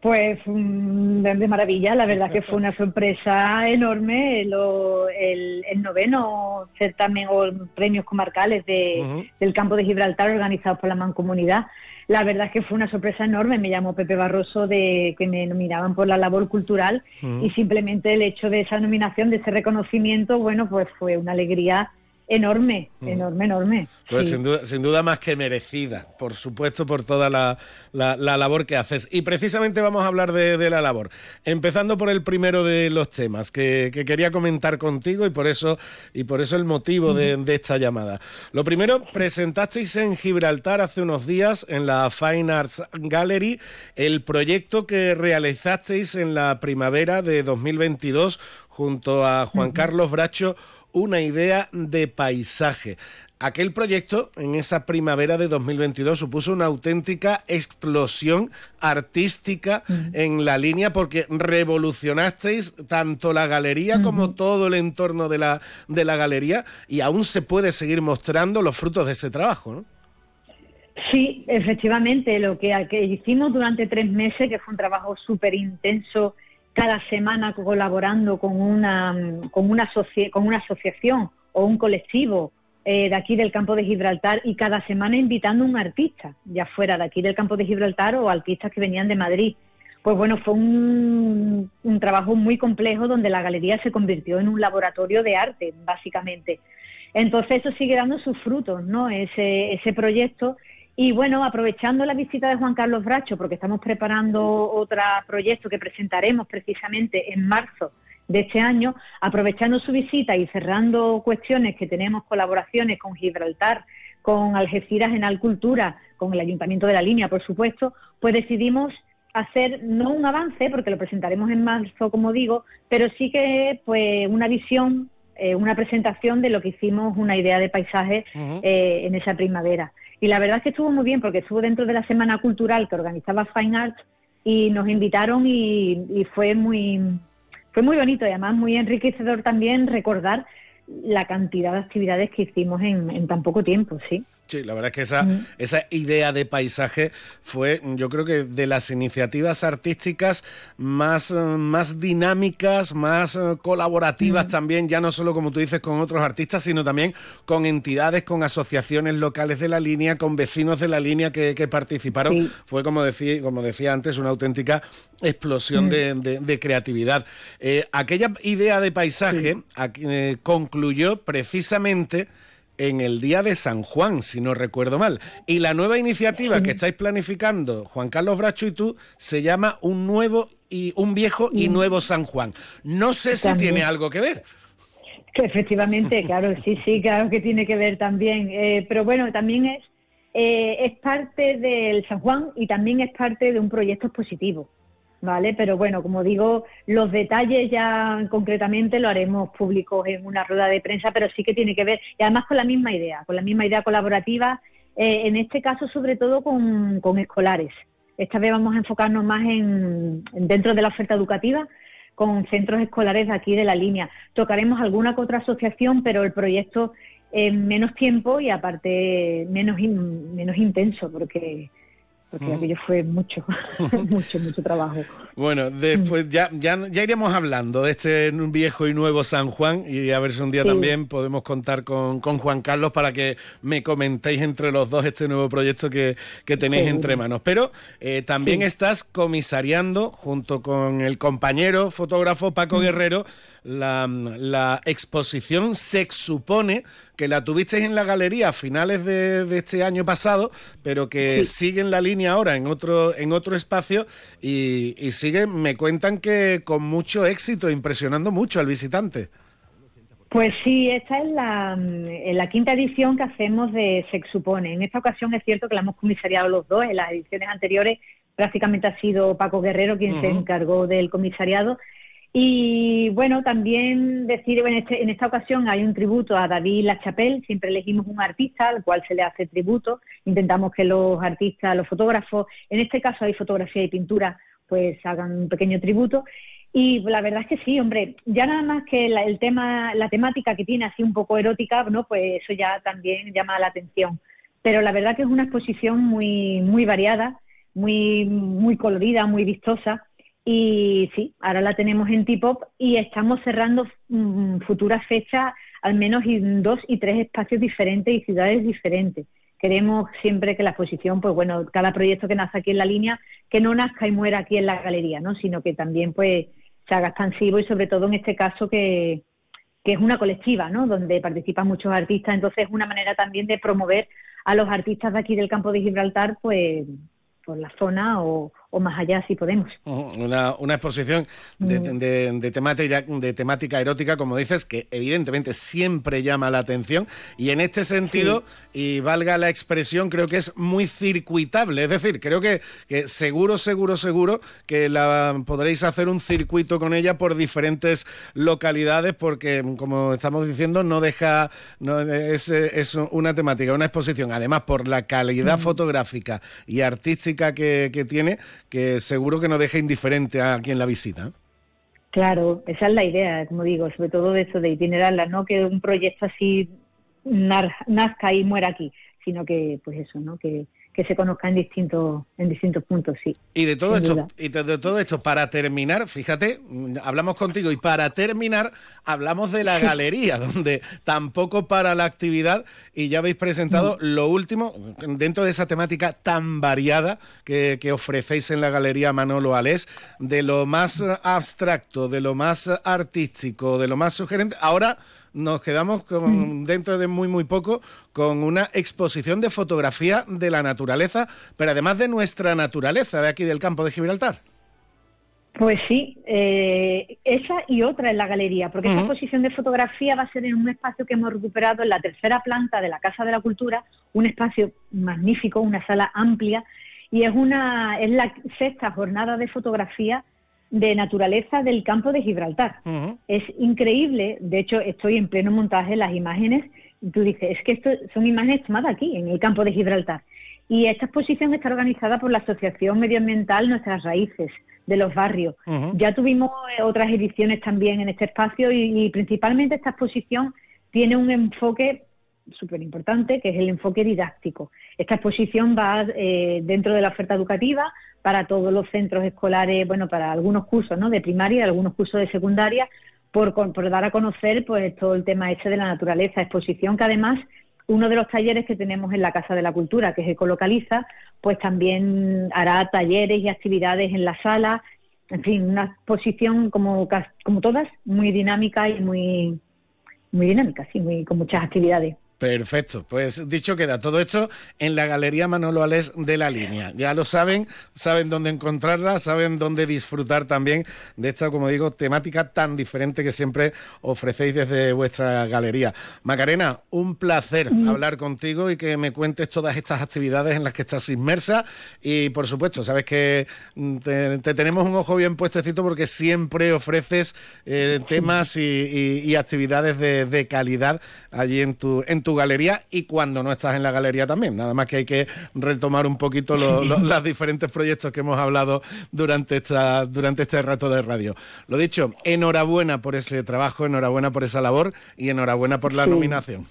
Pues de maravilla, la verdad que fue una sorpresa enorme lo- el, el noveno certamen o premios comarcales de, del campo de Gibraltar organizados por la Mancomunidad. La verdad es que fue una sorpresa enorme. Me llamó Pepe Barroso de que me nominaban por la labor cultural y simplemente el hecho de esa nominación, de ese reconocimiento, bueno, pues fue una alegría enorme, enorme, enorme. Pues Sí. sin, duda, sin duda más que merecida, por supuesto, por toda la, la- la labor que haces. Y precisamente vamos a hablar de, de la labor, empezando por el primero de los temas que, que quería comentar contigo y por eso, y por eso el motivo de, de esta llamada. Lo primero, presentasteis en Gibraltar hace unos días en la Fine Arts Gallery el proyecto que realizasteis en la primavera de 2022 junto a Juan Carlos Bracho, una idea de paisaje. Aquel proyecto en esa primavera de 2022 supuso una auténtica explosión artística en la línea porque revolucionasteis tanto la galería como todo el entorno de la, de la galería y aún se puede seguir mostrando los frutos de ese trabajo, ¿no? Sí, efectivamente, lo que, que hicimos durante tres meses, que fue un trabajo súper intenso, cada semana colaborando con una, con, una con una asociación o un colectivo eh, de aquí del campo de Gibraltar y cada semana invitando a un artista, ya fuera de aquí del campo de Gibraltar o artistas que venían de Madrid. Pues bueno, fue un, un trabajo muy complejo donde la galería se convirtió en un laboratorio de arte, básicamente. Entonces eso sigue dando sus frutos, ¿no? Ese, ese proyecto. Y bueno, aprovechando la visita de Juan Carlos Bracho, porque estamos preparando otro proyecto que presentaremos precisamente en marzo de este año, aprovechando su visita y cerrando cuestiones que tenemos colaboraciones con Gibraltar, con Algeciras en Alcultura, con el Ayuntamiento de la Línea, por supuesto, pues decidimos hacer no un avance, porque lo presentaremos en marzo, como digo, pero sí que pues una visión, eh, una presentación de lo que hicimos, una idea de paisaje eh, en esa primavera. Y la verdad es que estuvo muy bien, porque estuvo dentro de la Semana Cultural que organizaba Fine Arts y nos invitaron y, y fue muy fue muy bonito y además muy enriquecedor también recordar la cantidad de actividades que hicimos en, en tan poco tiempo, sí. Sí, la verdad es que esa, esa idea de paisaje fue, yo creo que de las iniciativas artísticas más, eh, más dinámicas, más eh, colaborativas también, ya no solo como tú dices con otros artistas, sino también con entidades, con asociaciones locales de la línea, con vecinos de la línea que, que participaron. Sí. Fue, como decía, como decía antes, una auténtica explosión Mm. de, de- de creatividad. Eh, aquella idea de paisaje eh, concluyó precisamente en el día de San Juan, si no recuerdo mal. Y la nueva iniciativa que estáis planificando, Juan Carlos Bracho y tú, se llama Un nuevo y un viejo y nuevo San Juan. No sé si También. tiene algo que ver. Que efectivamente, [LAUGHS] claro, sí, sí, claro que tiene que ver también. Eh, pero bueno, también es, eh, es parte del San Juan y también es parte de un proyecto expositivo, ¿vale? Pero bueno, como digo, los detalles ya concretamente lo haremos públicos en una rueda de prensa, pero sí que tiene que ver, y además con la misma idea, con la misma idea colaborativa, eh, en este caso sobre todo con, con escolares. Esta vez vamos a enfocarnos más en, en dentro de la oferta educativa, con centros escolares de aquí de la línea. Tocaremos alguna que otra asociación, pero el proyecto en menos tiempo y aparte menos menos intenso, porque porque aquello fue mucho, [LAUGHS] mucho, mucho trabajo. Bueno, después ya, ya, ya iremos hablando de este viejo y nuevo San Juan y a ver si un día Sí. también podemos contar con, con Juan Carlos para que me comentéis entre los dos este nuevo proyecto que, que tenéis entre manos. Pero eh, también Sí. estás comisariando junto con el compañero fotógrafo Paco. Guerrero la, la exposición se supone que la tuvisteis en la galería a finales de, de este año pasado, pero que sigue en la línea ahora en otro, en otro espacio y, y sigue, me cuentan que con mucho éxito, impresionando mucho al visitante. Pues sí, esta es la, quinta edición que hacemos de Se Supone. En esta ocasión es cierto que la hemos comisariado los dos. En las ediciones anteriores prácticamente ha sido Paco Guerrero quien se encargó del comisariado. Y bueno, también decir, en, este, en esta ocasión hay un tributo a David Lachapelle, siempre elegimos un artista al cual se le hace tributo, intentamos que los artistas, los fotógrafos, en este caso hay fotografía y pintura, pues hagan un pequeño tributo. Y la verdad es que sí, hombre, ya nada más que el tema, la temática que tiene así un poco erótica, ¿no? Pues eso ya también llama la atención. Pero la verdad que es una exposición muy, muy variada, muy, muy colorida, muy vistosa y sí, ahora la tenemos en T-Pop y estamos cerrando mm, futuras fechas, al menos en dos y tres espacios diferentes y ciudades diferentes. Queremos siempre que la exposición, pues bueno, cada proyecto que nace aquí en la línea, que no nazca y muera aquí en la galería, ¿no? Sino que también, pues, se haga expansivo y sobre todo en este caso que, que es una colectiva, ¿no? Donde participan muchos artistas, entonces es una manera también de promover a los artistas de aquí del campo de Gibraltar, pues, por la zona o, o más allá si podemos. Una, una exposición de, mm. de, temática, de temática erótica, como dices, que evidentemente siempre llama la atención y en este sentido, y valga la expresión, creo que es muy circuitable. Es decir, creo que, que seguro, seguro, seguro que la podréis hacer un circuito con ella por diferentes localidades porque, como estamos diciendo, no deja, no, es, es una temática, una exposición, además por la calidad mm. fotográfica y artística que, que tiene, que seguro que no deja indiferente a quien la visita. Claro, esa es la idea, como digo, sobre todo de eso de itinerarla, no que un proyecto así nazca y muera aquí, sino que, pues eso, ¿no? Que, que se conozca en distintos en distintos puntos, sí. Y de todo esto, y de, todo esto, para terminar, fíjate, hablamos contigo y para terminar hablamos de la galería, [LAUGHS] donde tampoco para la actividad y ya habéis presentado lo último dentro de esa temática tan variada que, que ofrecéis en la galería Manolo Alés, de lo más abstracto, de lo más artístico, de lo más sugerente. Ahora nos quedamos con, dentro de muy, muy poco con una exposición de fotografía de la naturaleza, pero además de nuestra naturaleza de aquí del campo de Gibraltar. Pues sí, eh, esa y otra en la galería, porque esta exposición de fotografía va a ser en un espacio que hemos recuperado en la tercera planta de la Casa de la Cultura, un espacio magnífico, una sala amplia, y es una es la sexta jornada de fotografía de naturaleza del campo de Gibraltar. Es increíble, de hecho estoy en pleno montaje las imágenes, y tú dices, es que esto son imágenes tomadas aquí, en el campo de Gibraltar. Y esta exposición está organizada por la Asociación Medioambiental Nuestras Raíces de los barrios. Ya tuvimos eh, otras ediciones también en este espacio y, principalmente esta exposición tiene un enfoque súper importante, que es el enfoque didáctico. Esta exposición va eh, dentro de la oferta educativa, para todos los centros escolares, bueno, para algunos cursos ¿no? de primaria, algunos cursos de secundaria, por, por dar a conocer pues todo el tema este de la naturaleza, exposición que además uno de los talleres que tenemos en la Casa de la Cultura, que es Ecolocaliza, pues también hará talleres y actividades en la sala, en fin, una exposición como, como todas, muy dinámica y muy, muy dinámica, sí, muy, con muchas actividades. Perfecto, pues dicho queda todo esto en la Galería Manolo Alés de la Línea. Ya lo saben, saben dónde encontrarla, saben dónde disfrutar también de esta, como digo, temática tan diferente que siempre ofrecéis desde vuestra galería. Macarena, un placer mm. hablar contigo y que me cuentes todas estas actividades en las que estás inmersa y por supuesto, sabes que mm, te, tenemos un ojo bien puestecito porque siempre ofreces eh, temas y, actividades de, de, calidad allí en tu, en tu galería y cuando no estás en la galería también. Nada más que hay que retomar un poquito los diferentes proyectos que hemos hablado durante, esta, durante este rato de radio. Lo dicho, enhorabuena por ese trabajo, enhorabuena por esa labor y enhorabuena por la nominación.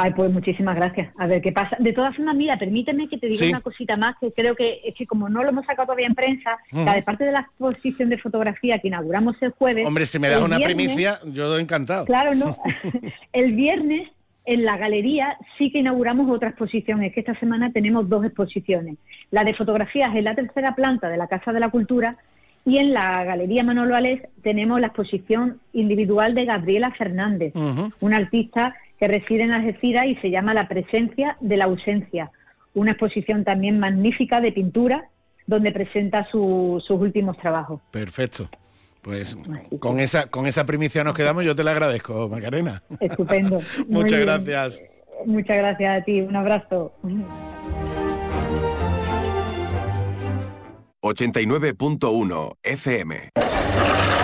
Ay, pues muchísimas gracias. A ver qué pasa. De todas formas, mira, permíteme que te diga una cosita más, que creo que es que como no lo hemos sacado todavía en prensa, la de parte de la exposición de fotografía que inauguramos el jueves. Hombre, si me das una primicia, yo encantado. Claro, no. [LAUGHS] el viernes en la galería sí que inauguramos otra exposición. Es que esta semana tenemos dos exposiciones. La de fotografías en la tercera planta de la Casa de la Cultura y en la Galería Manolo Alés tenemos la exposición individual de Gabriela Fernández, una artista que reside en Algeciras y se llama La presencia de la ausencia. Una exposición también magnífica de pintura donde presenta sus últimos trabajos. Perfecto. Pues con esa, con esa primicia nos quedamos, yo te la agradezco, Macarena. Estupendo. [LAUGHS] Muchas gracias. Muchas gracias a ti, un abrazo. 89.1 FM.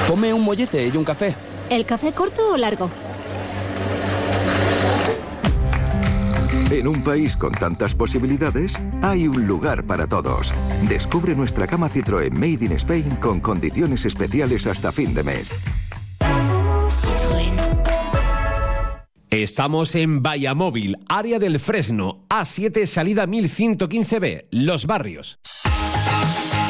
Tome un mollete y un café. ¿El café corto o largo? En un país con tantas posibilidades, hay un lugar para todos. Descubre nuestra cama Citroën Made in Spain con condiciones especiales hasta fin de mes. Estamos en Vallamóvil, área del Fresno, A7, salida 1115B, Los Barrios.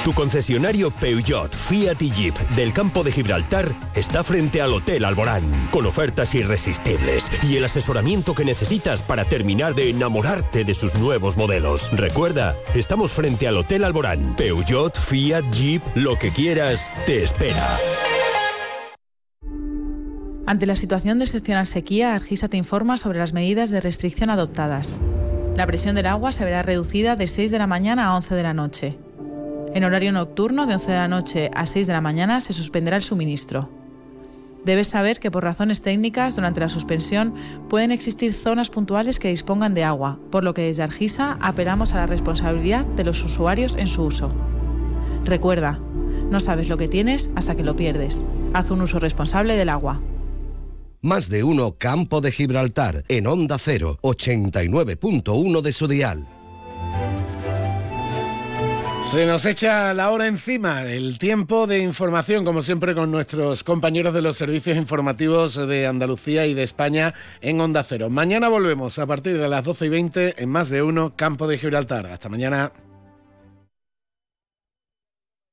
Tu concesionario Peugeot, Fiat y Jeep del campo de Gibraltar está frente al Hotel Alborán, con ofertas irresistibles y el asesoramiento que necesitas para terminar de enamorarte de sus nuevos modelos. Recuerda, estamos frente al Hotel Alborán. Peugeot, Fiat, Jeep, lo que quieras, te espera. Ante la situación de excepcional sequía, Argisa te informa sobre las medidas de restricción adoptadas. La presión del agua se verá reducida de 6 de la mañana a 11 de la noche. En horario nocturno, de 11 de la noche a 6 de la mañana, se suspenderá el suministro. Debes saber que por razones técnicas, durante la suspensión, pueden existir zonas puntuales que dispongan de agua, por lo que desde Argisa apelamos a la responsabilidad de los usuarios en su uso. Recuerda, no sabes lo que tienes hasta que lo pierdes. Haz un uso responsable del agua. Más de uno Campo de Gibraltar en Onda 0, 89.1 de su dial. Se nos echa la hora encima, el tiempo de información, como siempre, con nuestros compañeros de los servicios informativos de Andalucía y de España en Onda Cero. Mañana volvemos a partir de las 12 y 20 en más de uno Campo de Gibraltar. Hasta mañana.